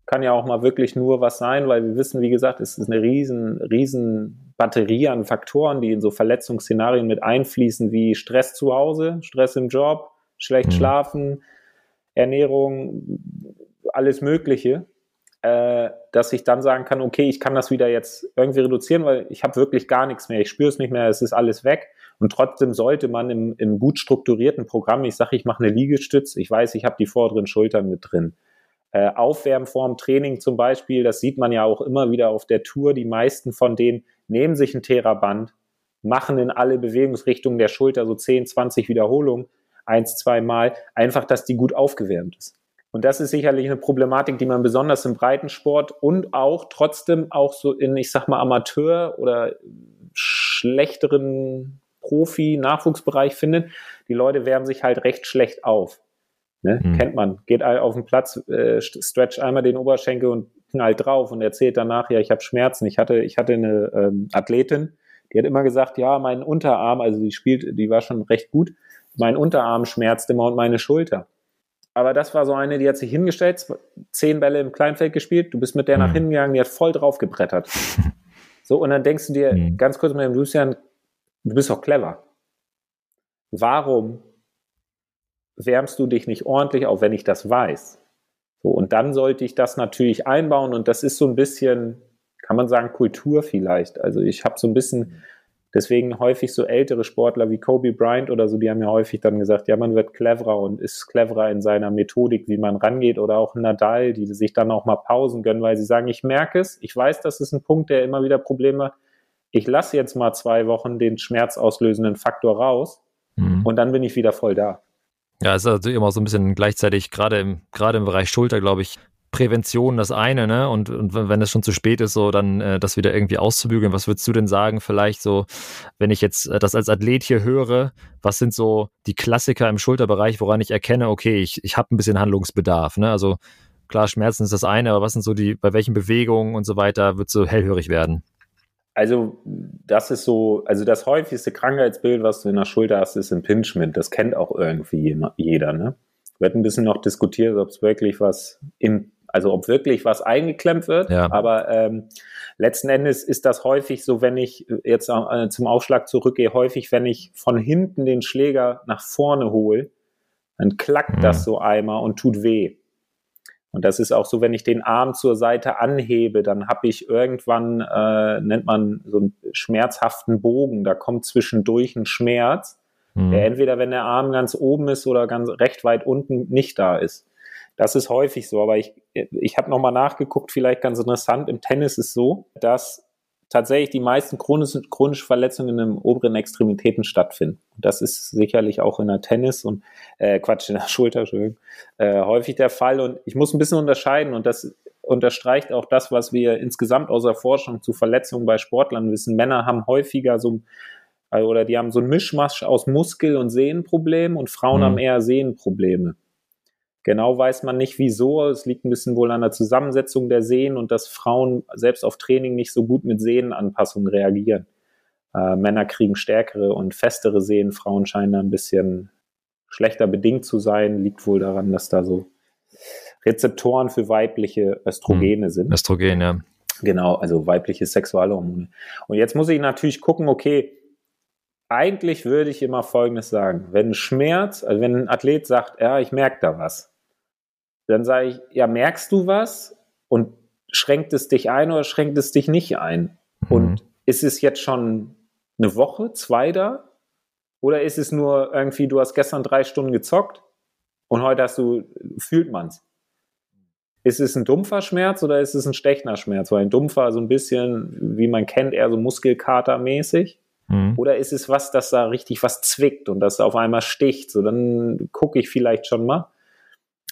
kann ja auch mal wirklich nur was sein, weil wir wissen, wie gesagt, es ist eine riesen, riesen Batterie an Faktoren, die in so Verletzungsszenarien mit einfließen, wie Stress zu Hause, Stress im Job, schlecht mhm. schlafen, Ernährung, alles Mögliche, äh, dass ich dann sagen kann, okay, ich kann das wieder jetzt irgendwie reduzieren, weil ich habe wirklich gar nichts mehr, ich spüre es nicht mehr, es ist alles weg. Und trotzdem sollte man im, im gut strukturierten Programm, ich sage, ich mache eine Liegestütz, ich weiß, ich habe die vorderen Schultern mit drin. Äh, Aufwärmen vorm Training zum Beispiel, das sieht man ja auch immer wieder auf der Tour. Die meisten von denen nehmen sich ein Theraband, machen in alle Bewegungsrichtungen der Schulter so 10, 20 Wiederholungen, eins, zwei Mal, einfach, dass die gut aufgewärmt ist. Und das ist sicherlich eine Problematik, die man besonders im Breitensport und auch trotzdem auch so in, ich sag mal, Amateur oder schlechteren Profi-Nachwuchsbereich findet. Die Leute wärmen sich halt recht schlecht auf. Ne? Mhm. Kennt man. Geht auf den Platz, äh, stretch einmal den Oberschenkel und knallt drauf und erzählt danach, ja, ich habe Schmerzen. Ich hatte, ich hatte eine ähm, Athletin, die hat immer gesagt, ja, mein Unterarm, also die spielt, die war schon recht gut, mein Unterarm schmerzt immer und meine Schulter. Aber das war so eine, die hat sich hingestellt, zehn Bälle im Kleinfeld gespielt, du bist mit der mhm. nach hinten gegangen, die hat voll drauf gebrettert. so, und dann denkst du dir, mhm. ganz kurz mal, Lucian, du bist doch clever. warum wärmst du dich nicht ordentlich auf, wenn ich das weiß? So, und dann sollte ich das natürlich einbauen und das ist so ein bisschen, kann man sagen, Kultur vielleicht. Also ich habe so ein bisschen Deswegen häufig so ältere Sportler wie Kobe Bryant oder so, die haben ja häufig dann gesagt, ja, man wird cleverer und ist cleverer in seiner Methodik, wie man rangeht oder auch Nadal, die sich dann auch mal Pausen gönnen, weil sie sagen, ich merke es, ich weiß, das ist ein Punkt, der immer wieder Probleme. Ich lasse jetzt mal zwei Wochen den schmerzauslösenden Faktor raus mhm. und dann bin ich wieder voll da. Ja, es ist also immer so ein bisschen gleichzeitig, gerade im, gerade im Bereich Schulter, glaube ich, Prävention das eine, ne? Und, und wenn es schon zu spät ist, so dann äh, das wieder irgendwie auszubügeln. Was würdest du denn sagen, vielleicht so, wenn ich jetzt äh, das als Athlet hier höre, was sind so die Klassiker im Schulterbereich, woran ich erkenne, okay, ich, ich habe ein bisschen Handlungsbedarf, ne? Also klar, Schmerzen ist das eine, aber was sind so die, bei welchen Bewegungen und so weiter, wird so hellhörig werden? Also, das ist so, also das häufigste Krankheitsbild, was du in der Schulter hast, ist Impingement. Das kennt auch irgendwie jeder, ne? Wird ein bisschen noch diskutiert, ob es wirklich was im also ob wirklich was eingeklemmt wird. Ja. Aber ähm, letzten Endes ist das häufig so, wenn ich jetzt äh, zum Aufschlag zurückgehe, häufig, wenn ich von hinten den Schläger nach vorne hole, dann klackt mhm. das so einmal und tut weh. Und das ist auch so, wenn ich den Arm zur Seite anhebe, dann habe ich irgendwann, äh, nennt man so einen schmerzhaften Bogen, da kommt zwischendurch ein Schmerz, mhm. der entweder, wenn der Arm ganz oben ist oder ganz recht weit unten nicht da ist. Das ist häufig so, aber ich, ich habe nochmal nachgeguckt, vielleicht ganz interessant, im Tennis ist so, dass tatsächlich die meisten chronischen, chronische Verletzungen in den oberen Extremitäten stattfinden. Und das ist sicherlich auch in der Tennis und äh, Quatsch, in der Schulter, äh, häufig der Fall. Und ich muss ein bisschen unterscheiden und das unterstreicht auch das, was wir insgesamt aus der Forschung zu Verletzungen bei Sportlern wissen. Männer haben häufiger so oder die haben so ein Mischmasch aus Muskel- und Sehnenproblemen und Frauen mhm. haben eher Sehnenprobleme. Genau weiß man nicht wieso. Es liegt ein bisschen wohl an der Zusammensetzung der Sehnen und dass Frauen selbst auf Training nicht so gut mit Sehnenanpassungen reagieren. Äh, Männer kriegen stärkere und festere Sehnen, Frauen scheinen da ein bisschen schlechter bedingt zu sein. Liegt wohl daran, dass da so Rezeptoren für weibliche Östrogene hm. sind. Östrogen, ja. Genau, also weibliche Sexualhormone. Und jetzt muss ich natürlich gucken, okay, eigentlich würde ich immer Folgendes sagen. Wenn Schmerz, also wenn ein Athlet sagt, ja, ich merke da was, dann sage ich, ja, merkst du was? Und schränkt es dich ein oder schränkt es dich nicht ein? Mhm. Und ist es jetzt schon eine Woche, zwei da? Oder ist es nur irgendwie, du hast gestern drei Stunden gezockt und heute hast du, fühlt man's? Ist es ein dumpfer Schmerz oder ist es ein stechender Schmerz? Weil ein dumpfer so ein bisschen, wie man kennt, eher so Muskelkatermäßig. Mhm. Oder ist es was, das da richtig was zwickt und das auf einmal sticht? So, dann gucke ich vielleicht schon mal.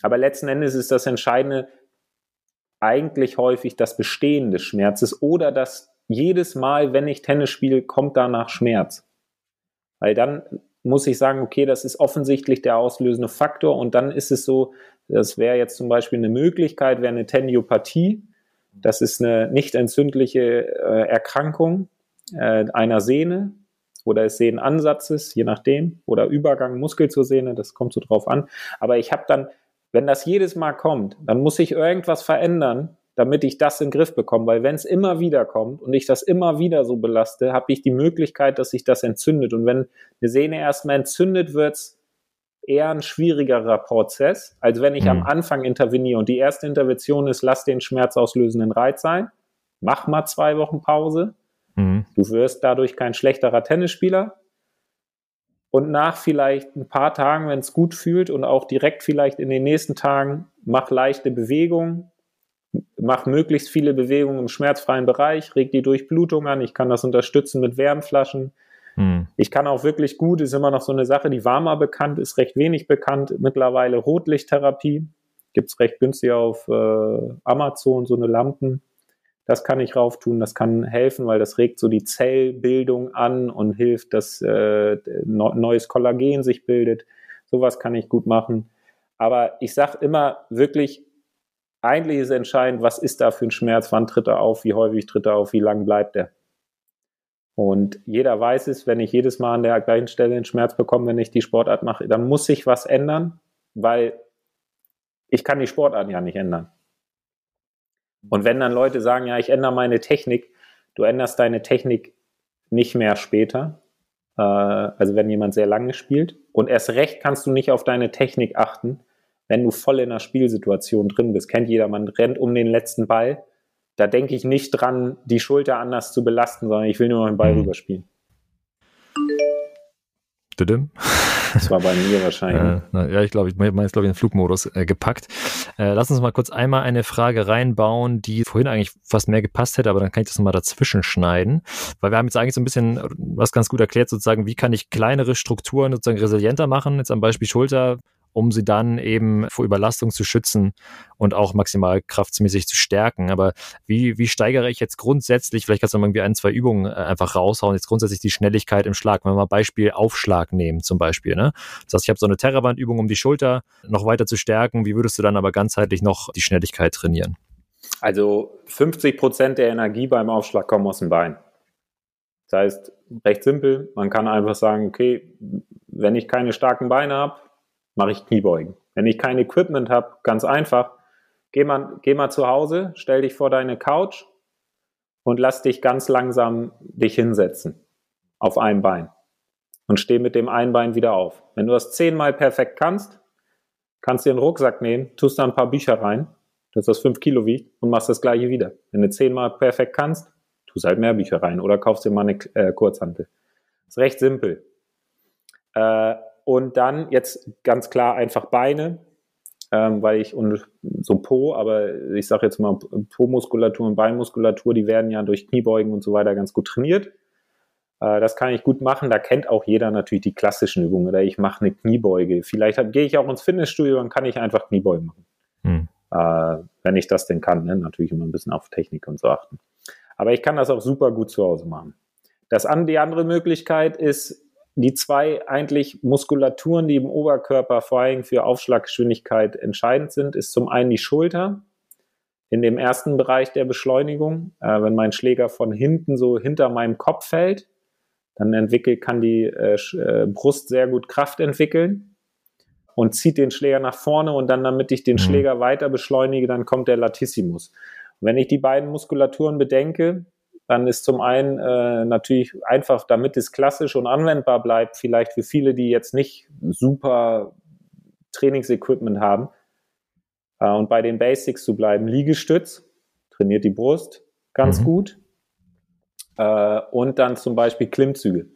Aber letzten Endes ist das Entscheidende eigentlich häufig das Bestehen des Schmerzes oder das jedes Mal, wenn ich Tennis spiele, kommt danach Schmerz. Weil dann muss ich sagen, okay, das ist offensichtlich der auslösende Faktor und dann ist es so, das wäre jetzt zum Beispiel eine Möglichkeit, wäre eine Teniopathie. Das ist eine nicht entzündliche äh, Erkrankung äh, einer Sehne oder des Sehnenansatzes, je nachdem, oder Übergang Muskel zur Sehne, das kommt so drauf an. Aber ich habe dann wenn das jedes Mal kommt, dann muss ich irgendwas verändern, damit ich das in den Griff bekomme. Weil wenn es immer wieder kommt und ich das immer wieder so belaste, habe ich die Möglichkeit, dass sich das entzündet. Und wenn eine Sehne erstmal entzündet, wird es eher ein schwierigerer Prozess, als wenn ich mhm. am Anfang interveniere. Und die erste Intervention ist, lass den schmerzauslösenden Reiz sein, mach mal zwei Wochen Pause. Mhm. Du wirst dadurch kein schlechterer Tennisspieler, und nach vielleicht ein paar Tagen, wenn es gut fühlt und auch direkt vielleicht in den nächsten Tagen, mach leichte Bewegungen, mach möglichst viele Bewegungen im schmerzfreien Bereich, reg die Durchblutung an. Ich kann das unterstützen mit Wärmflaschen. Hm. Ich kann auch wirklich gut, ist immer noch so eine Sache, die war mal bekannt, ist recht wenig bekannt. Mittlerweile Rotlichttherapie. Gibt es recht günstig auf äh, Amazon, so eine Lampen. Das kann ich rauf tun, das kann helfen, weil das regt so die Zellbildung an und hilft, dass äh, neues Kollagen sich bildet. Sowas kann ich gut machen. Aber ich sage immer wirklich, eigentlich ist entscheidend, was ist da für ein Schmerz, wann tritt er auf, wie häufig tritt er auf, wie lang bleibt er. Und jeder weiß es, wenn ich jedes Mal an der gleichen Stelle einen Schmerz bekomme, wenn ich die Sportart mache, dann muss sich was ändern, weil ich kann die Sportart ja nicht ändern. Und wenn dann Leute sagen, ja, ich ändere meine Technik, du änderst deine Technik nicht mehr später, Äh, also wenn jemand sehr lange spielt. Und erst recht kannst du nicht auf deine Technik achten, wenn du voll in einer Spielsituation drin bist. Kennt jeder, man rennt um den letzten Ball. Da denke ich nicht dran, die Schulter anders zu belasten, sondern ich will nur noch den Ball mhm. rüberspielen. Das war bei mir wahrscheinlich. Äh, na, ja, ich glaube, ich meine jetzt, glaube ich, in den Flugmodus äh, gepackt. Äh, lass uns mal kurz einmal eine Frage reinbauen, die vorhin eigentlich fast mehr gepasst hätte, aber dann kann ich das nochmal dazwischen schneiden. Weil wir haben jetzt eigentlich so ein bisschen was ganz gut erklärt, sozusagen, wie kann ich kleinere Strukturen sozusagen resilienter machen, jetzt am Beispiel Schulter, um sie dann eben vor Überlastung zu schützen und auch maximal kraftsmäßig zu stärken. Aber wie, wie steigere ich jetzt grundsätzlich, vielleicht kannst du mal irgendwie ein, zwei Übungen äh, einfach raushauen, jetzt grundsätzlich die Schnelligkeit im Schlag. Wenn wir mal Beispiel Aufschlag nehmen zum Beispiel. Ne? Das heißt, ich habe so eine Terraband-Übung, um die Schulter noch weiter zu stärken. Wie würdest du dann aber ganzheitlich noch die Schnelligkeit trainieren? Also 50 Prozent der Energie beim Aufschlag kommen aus dem Bein. Das heißt, recht simpel, man kann einfach sagen, okay, wenn ich keine starken Beine habe, mache ich Kniebeugen. Wenn ich kein Equipment habe, ganz einfach, geh mal, geh mal zu Hause, stell dich vor deine Couch und lass dich ganz langsam dich hinsetzen auf einem Bein und steh mit dem einen Bein wieder auf. Wenn du das zehnmal perfekt kannst, kannst du dir einen Rucksack nehmen, tust da ein paar Bücher rein, dass das fünf Kilo wiegt und machst das gleiche wieder. Wenn du zehnmal perfekt kannst, tust halt mehr Bücher rein oder kaufst dir mal eine äh, Kurzhantel. Ist recht simpel. Äh, und dann jetzt ganz klar einfach Beine, ähm, weil ich und so Po, aber ich sage jetzt mal Po-Muskulatur und Beinmuskulatur, die werden ja durch Kniebeugen und so weiter ganz gut trainiert. Äh, das kann ich gut machen. Da kennt auch jeder natürlich die klassischen Übungen. Oder ich mache eine Kniebeuge. Vielleicht gehe ich auch ins Fitnessstudio und kann ich einfach Kniebeugen machen. Hm. Äh, wenn ich das denn kann. Ne? Natürlich immer ein bisschen auf Technik und so achten. Aber ich kann das auch super gut zu Hause machen. Das an, die andere Möglichkeit ist, die zwei eigentlich Muskulaturen, die im Oberkörper vor allem für Aufschlaggeschwindigkeit entscheidend sind, ist zum einen die Schulter in dem ersten Bereich der Beschleunigung. Äh, wenn mein Schläger von hinten so hinter meinem Kopf fällt, dann entwickelt, kann die äh, äh, Brust sehr gut Kraft entwickeln und zieht den Schläger nach vorne und dann, damit ich den mhm. Schläger weiter beschleunige, dann kommt der Latissimus. Und wenn ich die beiden Muskulaturen bedenke, dann ist zum einen äh, natürlich einfach, damit es klassisch und anwendbar bleibt, vielleicht für viele, die jetzt nicht super Trainingsequipment haben äh, und bei den Basics zu bleiben, Liegestütz, trainiert die Brust ganz mhm. gut äh, und dann zum Beispiel Klimmzüge.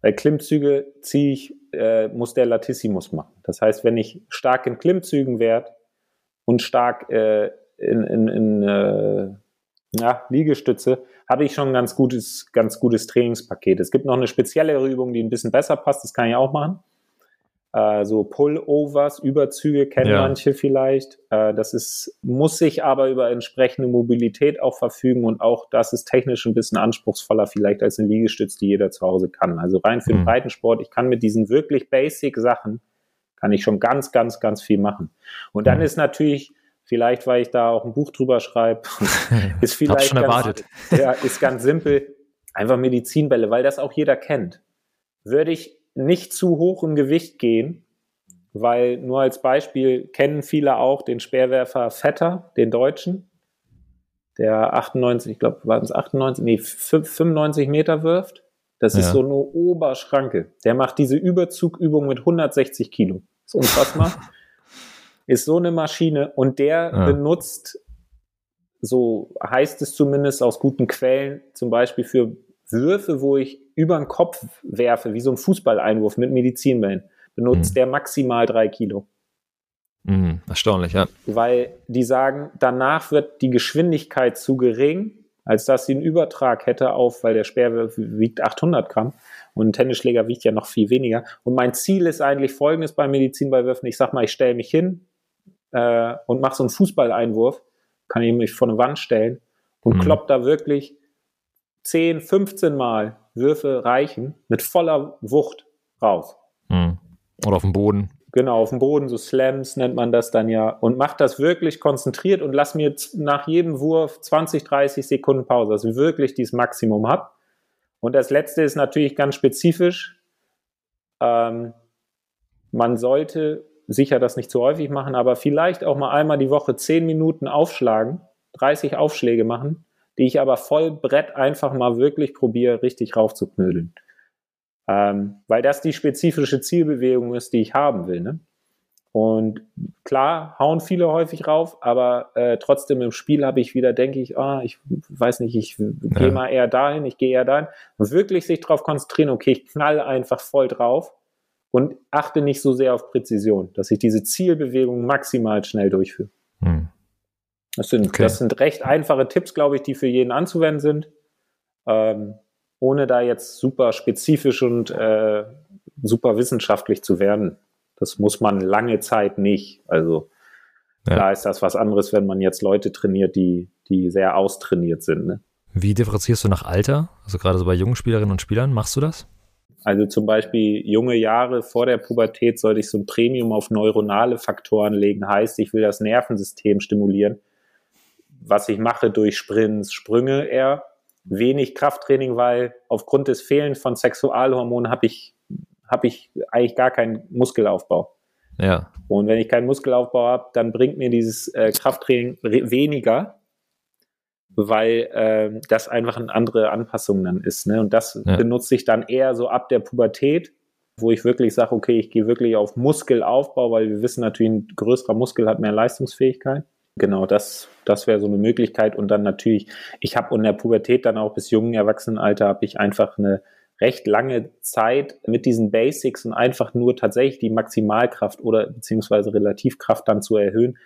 Bei Klimmzüge ziehe ich, äh, muss der Latissimus machen. Das heißt, wenn ich stark in Klimmzügen werde und stark äh, in, in, in äh, ja, Liegestütze, habe ich schon ein ganz gutes, ganz gutes Trainingspaket. Es gibt noch eine speziellere Übung, die ein bisschen besser passt, das kann ich auch machen. Äh, so Pullovers, Überzüge kennen ja. manche vielleicht. Äh, das ist, muss sich aber über entsprechende Mobilität auch verfügen und auch das ist technisch ein bisschen anspruchsvoller vielleicht als ein Liegestütz, die jeder zu Hause kann. Also rein für den mhm. Breitensport, ich kann mit diesen wirklich basic Sachen, kann ich schon ganz, ganz, ganz viel machen. Und dann mhm. ist natürlich Vielleicht, weil ich da auch ein Buch drüber schreibe. ist vielleicht schon ganz, erwartet. Ja, ist ganz simpel. Einfach Medizinbälle, weil das auch jeder kennt. Würde ich nicht zu hoch im Gewicht gehen, weil nur als Beispiel kennen viele auch den Speerwerfer Vetter, den Deutschen, der 98, ich glaube, waren es 98, nee, 95 Meter wirft. Das ja. ist so eine Oberschranke. Der macht diese Überzugübung mit 160 Kilo. Das ist unfassbar. ist so eine Maschine und der ja. benutzt, so heißt es zumindest aus guten Quellen, zum Beispiel für Würfe, wo ich über den Kopf werfe, wie so ein Fußballeinwurf mit Medizinbällen, benutzt mhm. der maximal drei Kilo. Mhm, erstaunlich, ja. Weil die sagen, danach wird die Geschwindigkeit zu gering, als dass sie einen Übertrag hätte auf, weil der Speer wiegt 800 Gramm und ein Tennisschläger wiegt ja noch viel weniger. Und mein Ziel ist eigentlich folgendes beim Medizinballwürfen. Ich sag mal, ich stelle mich hin, äh, und mache so einen Fußballeinwurf, kann ich mich vor eine Wand stellen und mhm. klopp da wirklich 10, 15 Mal Würfe reichen mit voller Wucht raus. Mhm. Oder auf dem Boden. Genau, auf dem Boden, so Slams nennt man das dann ja. Und mach das wirklich konzentriert und lass mir nach jedem Wurf 20, 30 Sekunden Pause, dass ich wirklich dieses Maximum habe. Und das letzte ist natürlich ganz spezifisch. Ähm, man sollte sicher das nicht zu häufig machen, aber vielleicht auch mal einmal die Woche zehn Minuten aufschlagen, 30 Aufschläge machen, die ich aber voll Brett einfach mal wirklich probiere, richtig raufzuknödeln. Äh, Ähm, weil das die spezifische Zielbewegung ist, die ich haben will. Ne? Und klar, hauen viele häufig rauf, aber äh, trotzdem im Spiel habe ich wieder, denke ich, ah, ich weiß nicht, ich ja. gehe mal eher dahin, ich gehe eher dahin. Und wirklich sich darauf konzentrieren, okay, ich knall einfach voll drauf und achte nicht so sehr auf Präzision, dass ich diese Zielbewegung maximal schnell durchführe. Hm. Das, sind, okay. das sind recht einfache Tipps, glaube ich, die für jeden anzuwenden sind. Ähm, ohne da jetzt super spezifisch und äh, super wissenschaftlich zu werden. Das muss man lange Zeit nicht. Also ja. klar ist das was anderes, wenn man jetzt Leute trainiert, die, die sehr austrainiert sind. Ne? Wie differenzierst du nach Alter? Also gerade so bei jungen Spielerinnen und Spielern, machst du das? Also zum Beispiel junge Jahre vor der Pubertät sollte ich so ein Premium auf neuronale Faktoren legen. Heißt, ich will das Nervensystem stimulieren. Was ich mache durch Sprints, Sprünge eher wenig Krafttraining, weil aufgrund des Fehlens von Sexualhormonen habe ich, hab ich eigentlich gar keinen Muskelaufbau. Ja. Und wenn ich keinen Muskelaufbau habe, dann bringt mir dieses äh, Krafttraining weniger, weil äh, das einfach eine andere Anpassung dann ist. Ne? Und das ja. benutze ich dann eher so ab der Pubertät, wo ich wirklich sage, okay, ich gehe wirklich auf Muskelaufbau, weil wir wissen natürlich, ein größerer Muskel hat mehr Leistungsfähigkeit. Genau, das, das wäre so eine Möglichkeit. Und dann natürlich, ich habe in der Pubertät dann auch bis jungen Erwachsenenalter habe ich einfach eine recht lange Zeit mit diesen Basics und einfach nur tatsächlich die Maximalkraft oder beziehungsweise Relativkraft dann zu erhöhen,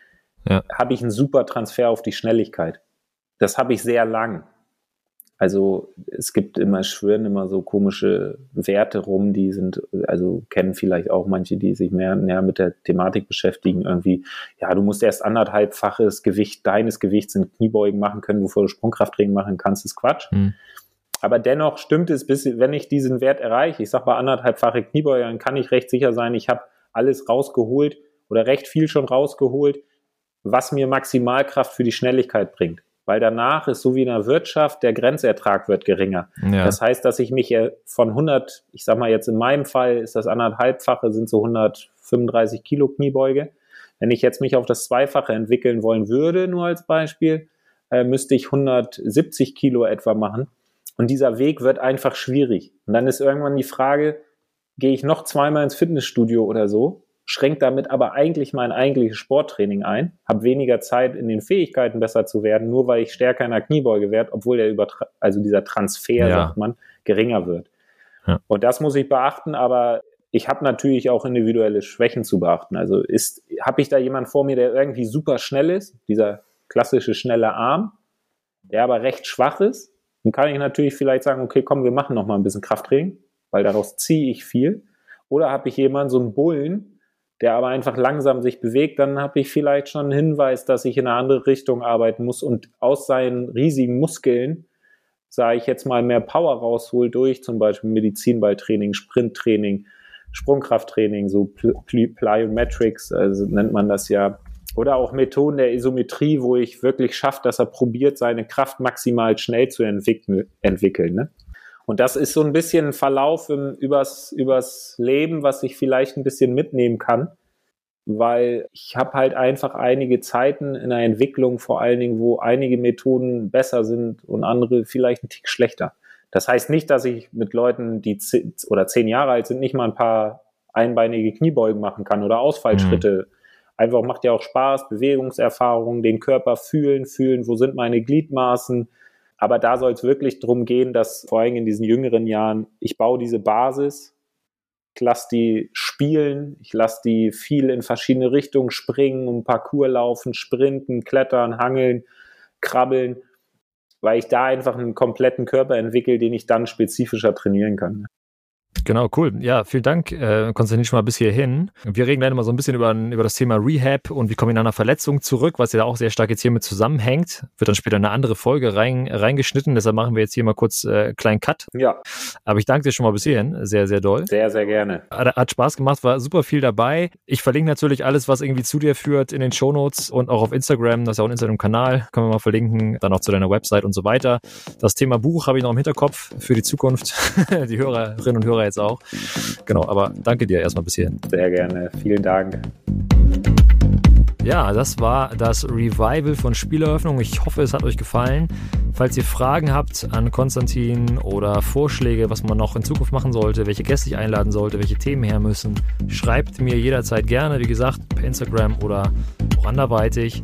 ja. habe ich einen super Transfer auf die Schnelligkeit. Das habe ich sehr lang. Also es gibt immer, schwören immer so komische Werte rum, die sind, also kennen vielleicht auch manche, die sich mehr näher mit der Thematik beschäftigen, irgendwie, ja, du musst erst anderthalbfaches Gewicht deines Gewichts in Kniebeugen machen können, bevor du Sprungkrafttraining machen kannst, ist Quatsch. Mhm. Aber dennoch stimmt es, bis wenn ich diesen Wert erreiche, ich sag mal anderthalbfache Kniebeuge, dann kann ich recht sicher sein, ich habe alles rausgeholt oder recht viel schon rausgeholt, was mir Maximalkraft für die Schnelligkeit bringt weil danach ist so wie in der Wirtschaft, der Grenzertrag wird geringer. Ja. Das heißt, dass ich mich von 100, ich sag mal jetzt in meinem Fall ist das anderthalbfache, sind so 135 Kilo Kniebeuge. Wenn ich jetzt mich auf das Zweifache entwickeln wollen würde, nur als Beispiel, äh, müsste ich 170 Kilo etwa machen. Und dieser Weg wird einfach schwierig. Und dann ist irgendwann die Frage, gehe ich noch zweimal ins Fitnessstudio oder so schränkt damit aber eigentlich mein eigentliches Sporttraining ein, habe weniger Zeit in den Fähigkeiten besser zu werden, nur weil ich stärker in der Kniebeuge werde, obwohl der Übertra also dieser Transfer, ja. sagt man, geringer wird. Ja. Und das muss ich beachten, aber ich habe natürlich auch individuelle Schwächen zu beachten. Also ist, habe ich da jemand vor mir, der irgendwie super schnell ist, dieser klassische schnelle Arm, der aber recht schwach ist, dann kann ich natürlich vielleicht sagen, okay, komm, wir machen noch mal ein bisschen Krafttraining, weil daraus ziehe ich viel. Oder habe ich jemanden, so einen Bullen, der aber einfach langsam sich bewegt, dann habe ich vielleicht schon einen Hinweis, dass ich in eine andere Richtung arbeiten muss und aus seinen riesigen Muskeln, sage ich jetzt mal, mehr Power raushol durch zum Beispiel Medizinballtraining, Sprinttraining, Sprungkrafttraining, so Plyometrics, also nennt man das ja. Oder auch Methoden der Isometrie, wo ich wirklich schaffe, dass er probiert, seine Kraft maximal schnell zu entwickeln. entwickeln ne? Und das ist so ein bisschen ein Verlauf im, übers, übers Leben, was ich vielleicht ein bisschen mitnehmen kann, weil ich habe halt einfach einige Zeiten in der Entwicklung, vor allen Dingen, wo einige Methoden besser sind und andere vielleicht ein Tick schlechter. Das heißt nicht, dass ich mit Leuten, die zehn oder zehn Jahre alt sind, nicht mal ein paar einbeinige Kniebeugen machen kann oder Ausfallschritte. Mhm. Einfach macht ja auch Spaß, Bewegungserfahrung, den Körper fühlen, fühlen, wo sind meine Gliedmaßen, aber da soll es wirklich darum gehen, dass vor allem in diesen jüngeren Jahren, ich baue diese Basis, ich lasse die spielen, ich lasse die viel in verschiedene Richtungen springen, um Parcours laufen, sprinten, klettern, hangeln, krabbeln, weil ich da einfach einen kompletten Körper entwickle, den ich dann spezifischer trainieren kann. Genau, cool. Ja, vielen Dank, äh, Konstantin, schon mal bis hierhin. Wir reden gleich mal so ein bisschen über, über das Thema Rehab und wie komme ich nach einer Verletzung zurück, was ja auch sehr stark jetzt hier mit zusammenhängt. Wird dann später eine andere Folge rein, reingeschnitten, deshalb machen wir jetzt hier mal kurz äh, kleinen Cut. Ja. Aber ich danke dir schon mal bis hierhin. Sehr, sehr doll. Sehr, sehr gerne. Hat, hat Spaß gemacht, war super viel dabei. Ich verlinke natürlich alles, was irgendwie zu dir führt, in den Shownotes und auch auf Instagram. Das ist ja auch ein Instagram-Kanal. Können wir mal verlinken. Dann auch zu deiner Website und so weiter. Das Thema Buch habe ich noch im Hinterkopf für die Zukunft. die Hörerinnen und Hörer jetzt auch. Genau, aber danke dir erstmal bis hierhin. Sehr gerne. Vielen Dank. Ja, das war das Revival von Spieleröffnung. Ich hoffe, es hat euch gefallen. Falls ihr Fragen habt an Konstantin oder Vorschläge, was man noch in Zukunft machen sollte, welche Gäste ich einladen sollte, welche Themen her müssen, schreibt mir jederzeit gerne, wie gesagt, per Instagram oder auch anderweitig.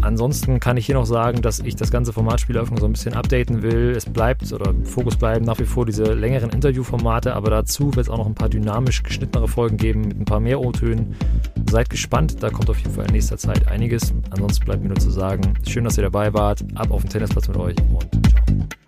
Ansonsten kann ich hier noch sagen, dass ich das ganze Format Spieleröffnung so ein bisschen updaten will. Es bleibt oder Fokus bleiben nach wie vor diese längeren Interviewformate, aber dazu wird es auch noch ein paar dynamisch geschnittenere Folgen geben mit ein paar mehr O-Tönen. Seid gespannt, da kommt auf jeden Fall in nächster Zeit einiges. Ansonsten bleibt mir nur zu sagen, schön, dass ihr dabei wart. Ab auf den Tennisplatz mit euch und